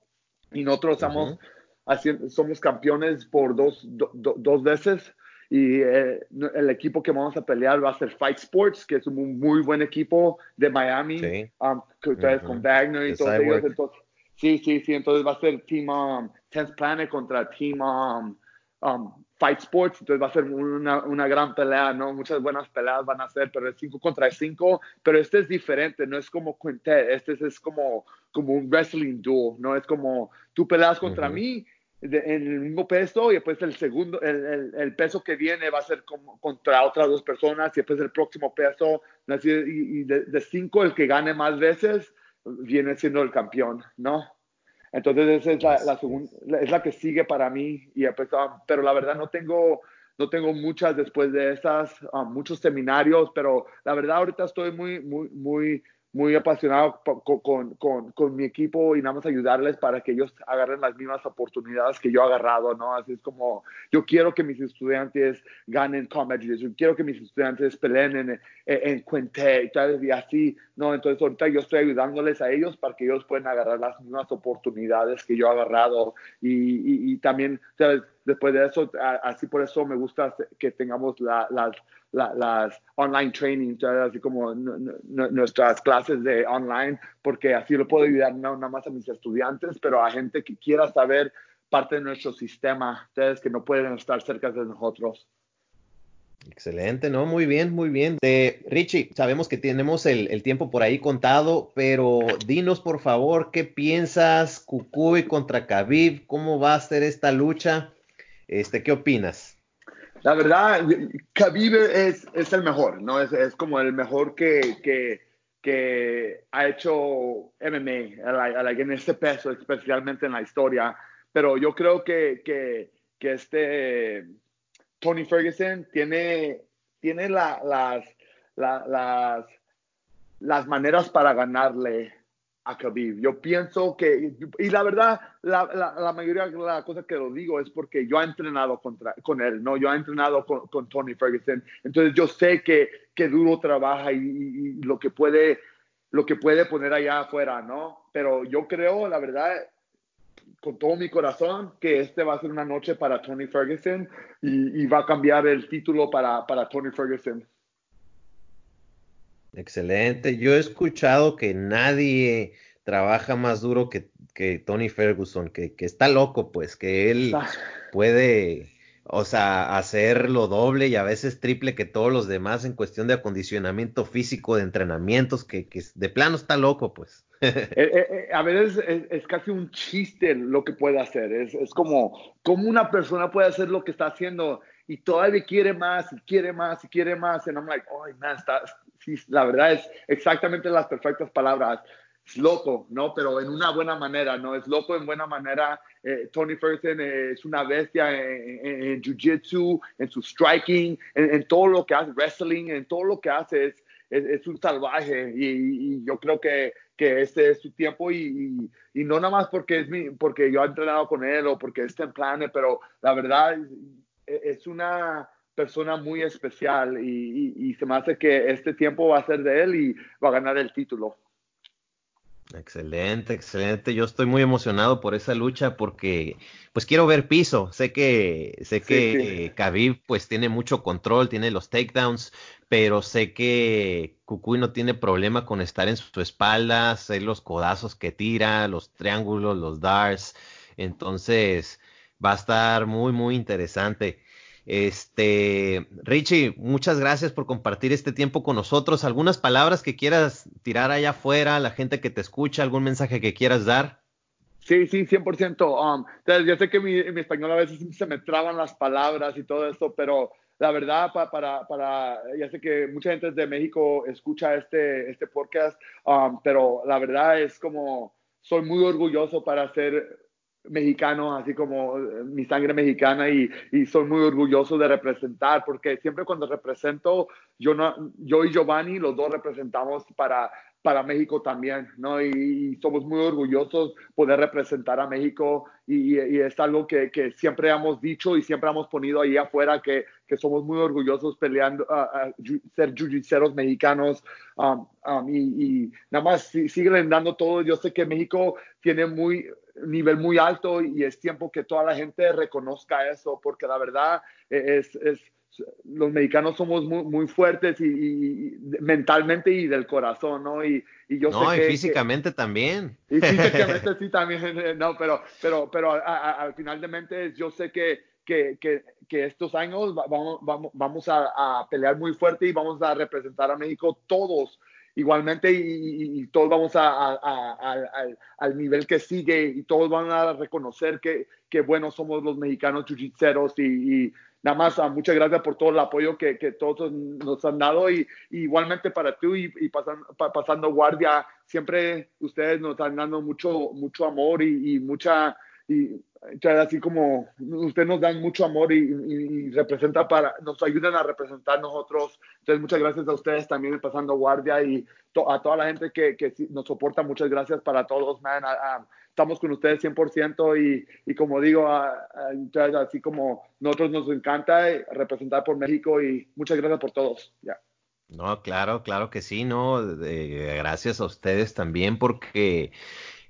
y nosotros estamos haciendo, somos campeones por dos, dos veces, y eh, el equipo que vamos a pelear va a ser Fight Sports, que es un muy buen equipo de Miami, sí. Um, con Wagner y todos ellos. Entonces, sí, sí, sí, entonces va a ser Team um, Tense Planet contra Team um, um, Fight Sports, entonces va a ser una, una, gran pelea, ¿no? Muchas buenas peleas van a ser, pero es 5 contra 5, pero este es diferente, no es como quintet, este es, como, como un wrestling duel, ¿no? Es como tú peleas contra mí en el mismo peso y después el segundo, el, el, peso que viene va a ser como contra otras dos personas y después el próximo peso, y, de, cinco el que gane más veces viene siendo el campeón, ¿no? Entonces esa es la, la segunda, es la que sigue para mí y después, pero la verdad no tengo, no tengo muchas después de esas, ah, muchos seminarios, pero la verdad ahorita estoy muy, muy, muy muy apasionado con, con, con, mi equipo y nada más ayudarles para que ellos agarren las mismas oportunidades que yo he agarrado, ¿no? Así es como yo quiero que mis estudiantes ganen Combat yo quiero que mis estudiantes peleen en, en, y así, ¿no? Entonces ahorita yo estoy ayudándoles a ellos para que ellos puedan agarrar las mismas oportunidades que yo he agarrado y, y, también, ¿sabes? Después de eso, así por eso me gusta que tengamos las las online training, así como nuestras clases de online, porque así lo puedo ayudar no nada más a mis estudiantes, pero a gente que quiera saber parte de nuestro sistema, ustedes que no pueden estar cerca de nosotros. Excelente, ¿no? Muy bien, muy bien. De Richie, sabemos que tenemos el, tiempo por ahí contado, pero dinos por favor, ¿qué piensas Cucuy contra Khabib? ¿Cómo va a ser esta lucha? Este, ¿Qué opinas? La verdad, Khabib es, es el mejor, ¿no? Es, es como el mejor que, que, ha hecho MMA en este peso, especialmente en la historia. Pero yo creo que, que, que este Tony Ferguson tiene, tiene la, las, las, las maneras para ganarle a Khabib. Yo pienso que, y la verdad, la, la, mayoría de las cosas que lo digo es porque yo he entrenado contra, con él, ¿no? Yo he entrenado con, con Tony Ferguson, entonces yo sé que, que duro trabaja y, lo que puede lo que puede poner allá afuera, ¿no? Pero yo creo, la verdad, con todo mi corazón, que este va a ser una noche para Tony Ferguson y, y va a cambiar el título para, para Tony Ferguson. Excelente. Yo he escuchado que nadie trabaja más duro que, Tony Ferguson, que, está loco, pues, que él ah. puede, o sea, hacer lo doble y a veces triple que todos los demás en cuestión de acondicionamiento físico, de entrenamientos, que, de plano está loco, pues. Eh, eh, eh, a veces es, casi un chiste lo que puede hacer. Es, es como, como una persona puede hacer lo que está haciendo y todavía quiere más, y quiere más, y quiere más. Y I'm like, oh, man, está, sí, la verdad es exactamente las perfectas palabras. Es loco, ¿no? Pero en una buena manera, ¿no? Es loco en buena manera. Eh, Tony Ferguson es una bestia en, jiu-jitsu, en su striking, en, todo lo que hace, wrestling, en todo lo que hace es, es, un salvaje. Y, yo creo que, que, este es su tiempo y, y, no nada más porque, es mi, porque yo he entrenado con él o porque está en planes, pero la verdad es una persona muy especial y, se me hace que este tiempo va a ser de él y va a ganar el título. Excelente, excelente. Yo estoy muy emocionado por esa lucha porque pues quiero ver piso. Sé que sé que Khabib pues tiene mucho control, tiene los takedowns, pero sé que Kukui no tiene problema con estar en su espalda, sé los codazos que tira, los triángulos, los darts. Entonces, va a estar muy muy interesante. Este, Richie, muchas gracias por compartir este tiempo con nosotros. ¿Algunas palabras que quieras tirar allá afuera, la gente que te escucha, algún mensaje que quieras dar? Sí, sí, 100%. Um, yo sé que mi, mi, español a veces se me traban las palabras y todo esto, pero la verdad, para, para, ya sé que mucha gente de México escucha este, este podcast, um, pero la verdad es como, soy muy orgulloso para ser mexicano, así como eh, mi sangre mexicana y, y, soy muy orgulloso de representar porque siempre cuando represento, yo, no, yo y Giovanni, los dos representamos para, para México también, ¿no? Y, somos muy orgullosos poder representar a México y, y es algo que, que, siempre hemos dicho y siempre hemos ponido ahí afuera que, que somos muy orgullosos peleando, a ser jiu mexicanos um, um, y, nada más siguen dando todo. Yo sé que México tiene muy nivel muy alto y es tiempo que toda la gente reconozca eso, porque la verdad es, es los mexicanos somos muy, muy fuertes y, mentalmente y del corazón, ¿no? Y, y yo no, sé y físicamente también. Y físicamente sí también, no, pero, pero, pero al final de mente yo sé que, que, que, que estos años vamos, vamos, vamos a, a, pelear muy fuerte y vamos a representar a México todos igualmente y, todos vamos a, al, nivel que sigue y todos van a reconocer que, que bueno somos los mexicanos jiu-jitseros y, nada más ah, muchas gracias por todo el apoyo que, que todos nos han dado y, igualmente para tú y, pasando, pasando guardia siempre ustedes nos están dando mucho mucho amor y, mucha y así como ustedes nos dan mucho amor y, representa para, nos ayudan a representar nosotros. Entonces, muchas gracias a ustedes también pasando guardia y a toda la gente que, que, nos soporta. Muchas gracias para todos, man. estamos con ustedes 100% y, y como digo, así como nosotros nos encanta representar por México y muchas gracias por todos. ya No, claro, claro que sí, ¿no? gracias a ustedes también porque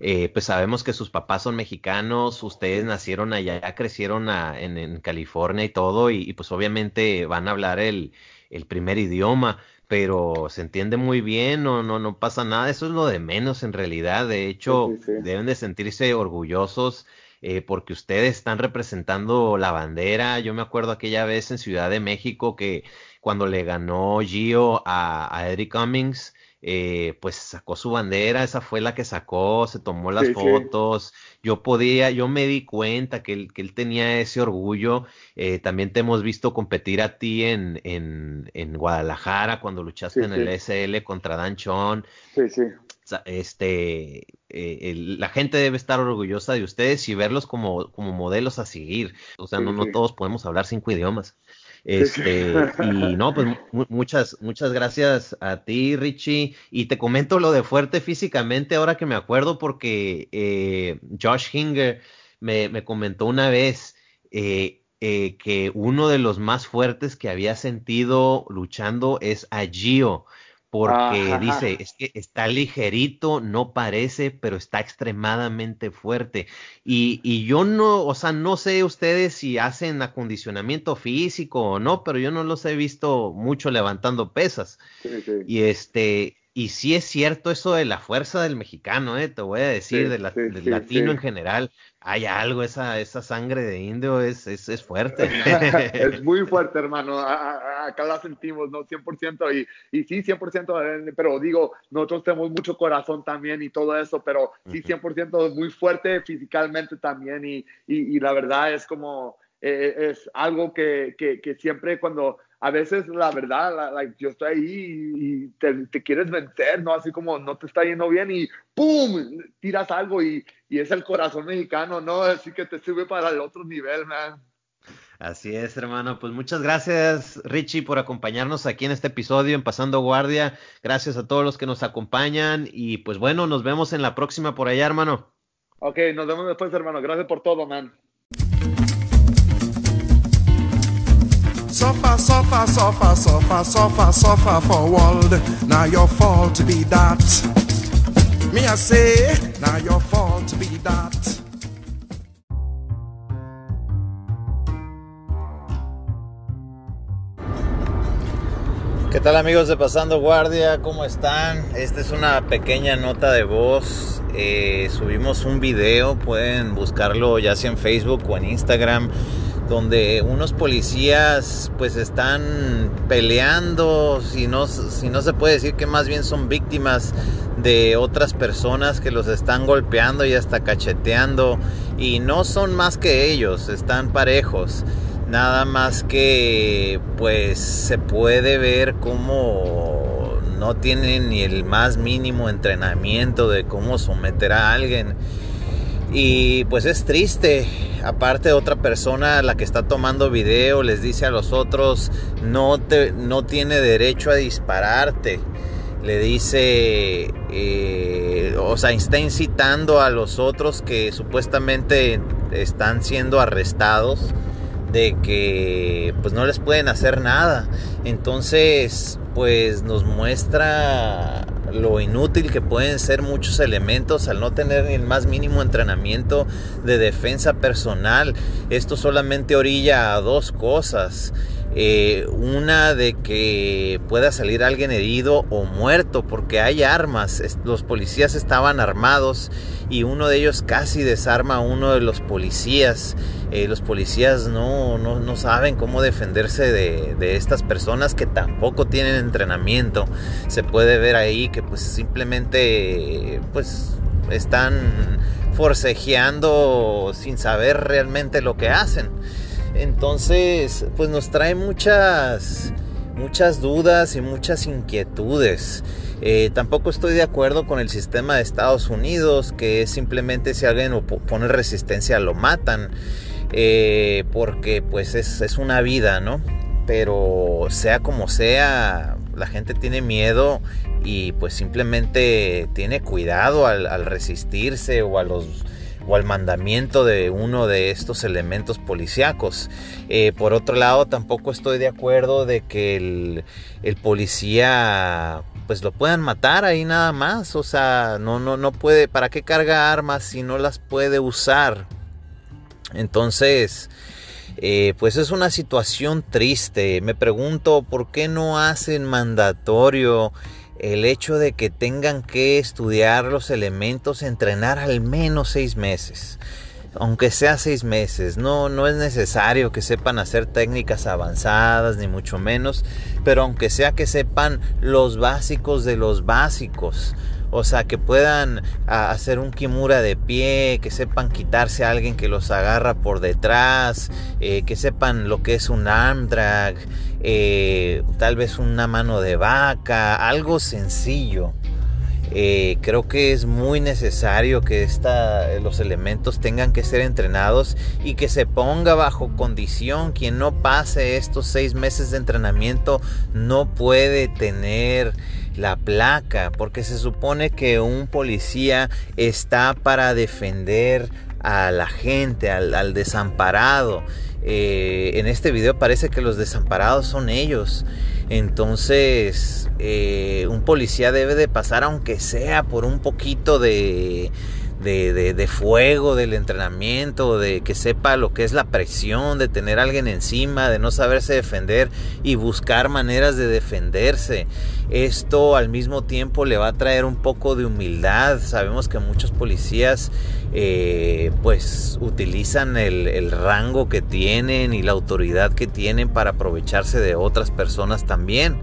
eh, pues sabemos que sus papás son mexicanos, ustedes nacieron allá, crecieron en, California y todo, y, pues obviamente van a hablar el, primer idioma, pero se entiende muy bien, no, no, no pasa nada, eso es lo de menos en realidad, de hecho deben de sentirse orgullosos. Eh, porque ustedes están representando la bandera. Yo me acuerdo aquella vez en Ciudad de México que cuando le ganó Gio a, a Eddie Cummings, eh, pues sacó su bandera, esa fue la que sacó, se tomó las fotos, yo podía, yo me di cuenta que él, que él tenía ese orgullo, eh, también te hemos visto competir a ti en, en, en Guadalajara cuando luchaste en el SL contra Dan Chon. Sí, sí. Este, eh, la gente debe estar orgullosa de ustedes y verlos como, como modelos a seguir. O sea, no, no todos podemos hablar cinco idiomas. Este, y no, pues muchas, muchas gracias a ti, Richie. Y te comento lo de fuerte físicamente ahora que me acuerdo porque eh, Josh Hinger me, me, comentó una vez eh, eh, que uno de los más fuertes que había sentido luchando es a Gio porque dice, es que está ligerito, no parece, pero está extremadamente fuerte. Y, y, yo no, o sea, no sé ustedes si hacen acondicionamiento físico o no, pero yo no los he visto mucho levantando pesas. Y este, y sí es cierto eso de la fuerza del mexicano, ¿eh? te voy a decir, del latino en general. Hay algo, esa, esa sangre de indio es, es, es fuerte. es muy fuerte, hermano. acá la sentimos, ¿no? 100%. Y, y sí, 100%, eh, pero digo, nosotros tenemos mucho corazón también y todo eso, pero sí, 100% muy fuerte físicamente también. Y, y, y la verdad es como, eh, es algo que, que, que siempre cuando a veces la verdad, yo estoy ahí y, te, quieres vencer, ¿no? Así como no te está yendo bien y ¡pum! tiras algo y, es el corazón mexicano, ¿no? Así que te sube para el otro nivel, man. Así es, hermano. Pues muchas gracias, Richie, por acompañarnos aquí en este episodio en Pasando Guardia. Gracias a todos los que nos acompañan y pues bueno, nos vemos en la próxima por allá, hermano. Ok, nos vemos después, hermano. Gracias por todo, man. Suffer, suffer, suffer, suffer, suffer, suffer for world. Now your fault be that. Me I say, now your fault be that. ¿Qué tal amigos de Pasando Guardia? ¿Cómo están? Esta es una pequeña nota de voz. Eh, subimos un video, pueden buscarlo ya sea en Facebook o en Instagram, donde unos policías pues están peleando, si no, si no se puede decir que más bien son víctimas de otras personas que los están golpeando y hasta cacheteando y no son más que ellos, están parejos. Nada más que pues se puede ver cómo no tienen ni el más mínimo entrenamiento de cómo someter a alguien. Y pues es triste. Aparte otra persona, la que está tomando video, les dice a los otros, no, te, no tiene derecho a dispararte. Le dice, eh, o sea, está incitando a los otros que supuestamente están siendo arrestados de que pues no les pueden hacer nada. Entonces, pues nos muestra lo inútil que pueden ser muchos elementos al no tener el más mínimo entrenamiento de defensa personal. Esto solamente orilla a dos cosas. Eh, una de que pueda salir alguien herido o muerto porque hay armas. Los policías estaban armados y uno de ellos casi desarma a uno de los policías. Eh, los policías no, no, no, saben cómo defenderse de, de, estas personas que tampoco tienen entrenamiento. Se puede ver ahí que pues simplemente pues están forcejeando sin saber realmente lo que hacen. Entonces, pues nos trae muchas, muchas dudas y muchas inquietudes. Eh, tampoco estoy de acuerdo con el sistema de Estados Unidos, que simplemente si alguien pone resistencia lo matan, eh, porque pues es, es, una vida, ¿no? Pero sea como sea, la gente tiene miedo y pues simplemente tiene cuidado al resistirse o a los o al mandamiento de uno de estos elementos policíacos. Eh, por otro lado, tampoco estoy de acuerdo de que el, policía pues lo puedan matar ahí nada más. O sea, no, no, no puede, ¿para qué carga armas si no las puede usar? Entonces, eh, pues es una situación triste. Me pregunto por qué no hacen mandatorio el hecho de que tengan que estudiar los elementos, entrenar al menos seis meses. Aunque sea seis meses, no, no es necesario que sepan hacer técnicas avanzadas, ni mucho menos, pero aunque sea que sepan los básicos de los básicos. O sea, que puedan hacer un kimura de pie, que sepan quitarse a alguien que los agarra por detrás, eh, que sepan lo que es un arm drag, eh, tal vez una mano de vaca, algo sencillo. Eh, creo que es muy necesario que esta, los elementos tengan que ser entrenados y que se ponga bajo condición. Quien no pase estos seis meses de entrenamiento no puede tener la placa, porque se supone que un policía está para defender a la gente, al, desamparado. Eh, en este video parece que los desamparados son ellos. Entonces, eh, un policía debe de pasar, aunque sea por un poquito de, de, fuego, del entrenamiento, de que sepa lo que es la presión, de tener a alguien encima, de no saberse defender y buscar maneras de defenderse. Esto al mismo tiempo le va a traer un poco de humildad. Sabemos que muchos policías eh, pues utilizan el, el rango que tienen y la autoridad que tienen para aprovecharse de otras personas también.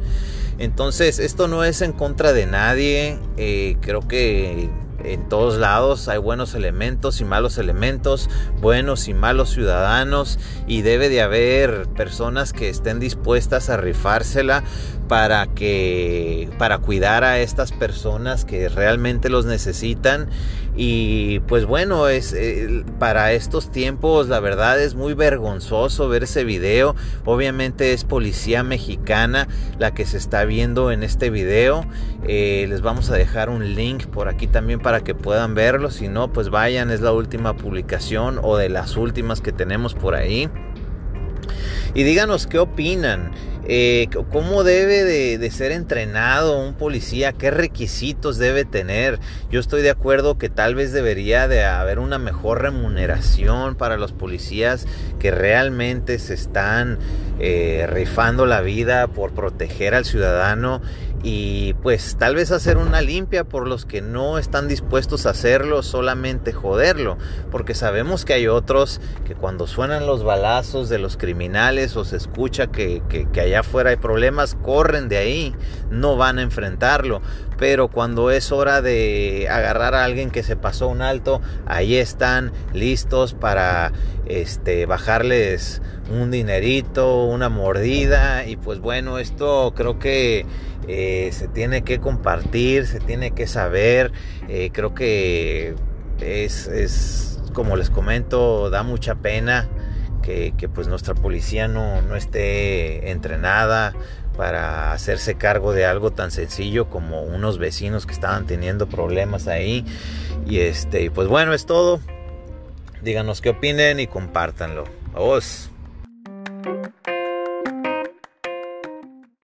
Entonces, esto no es en contra de nadie. Eh, creo que en todos lados hay buenos elementos y malos elementos, buenos y malos ciudadanos y debe de haber personas que estén dispuestas a rifársela para que para cuidar a estas personas que realmente los necesitan y pues bueno es eh, para estos tiempos la verdad es muy vergonzoso ver ese video. Obviamente es policía mexicana la que se está viendo en este video. Eh, les vamos a dejar un link por aquí también para que puedan verlo. Si no pues vayan es la última publicación o de las últimas que tenemos por ahí. Y díganos qué opinan eh, cómo debe de, ser entrenado un policía, qué requisitos debe tener. Yo estoy de acuerdo que tal vez debería de haber una mejor remuneración para los policías que realmente se están eh, rifando la vida por proteger al ciudadano y pues tal vez hacer una limpia por los que no están dispuestos a hacerlo, solamente joderlo, porque sabemos que hay otros que cuando suenan los balazos de los criminales o se escucha que, que, allá afuera hay problemas, corren de ahí, no van a enfrentarlo, pero cuando es hora de agarrar a alguien que se pasó un alto, ahí están listos para este, bajarles un dinerito, una mordida y pues bueno, esto creo que eh, se tiene que compartir, se tiene que saber. Eh, creo que es, como les comento, da mucha pena que, pues nuestra policía no, no, esté entrenada para hacerse cargo de algo tan sencillo como unos vecinos que estaban teniendo problemas ahí. Y este, pues bueno, es todo. Díganos qué opinen y compártanlo. Vamos.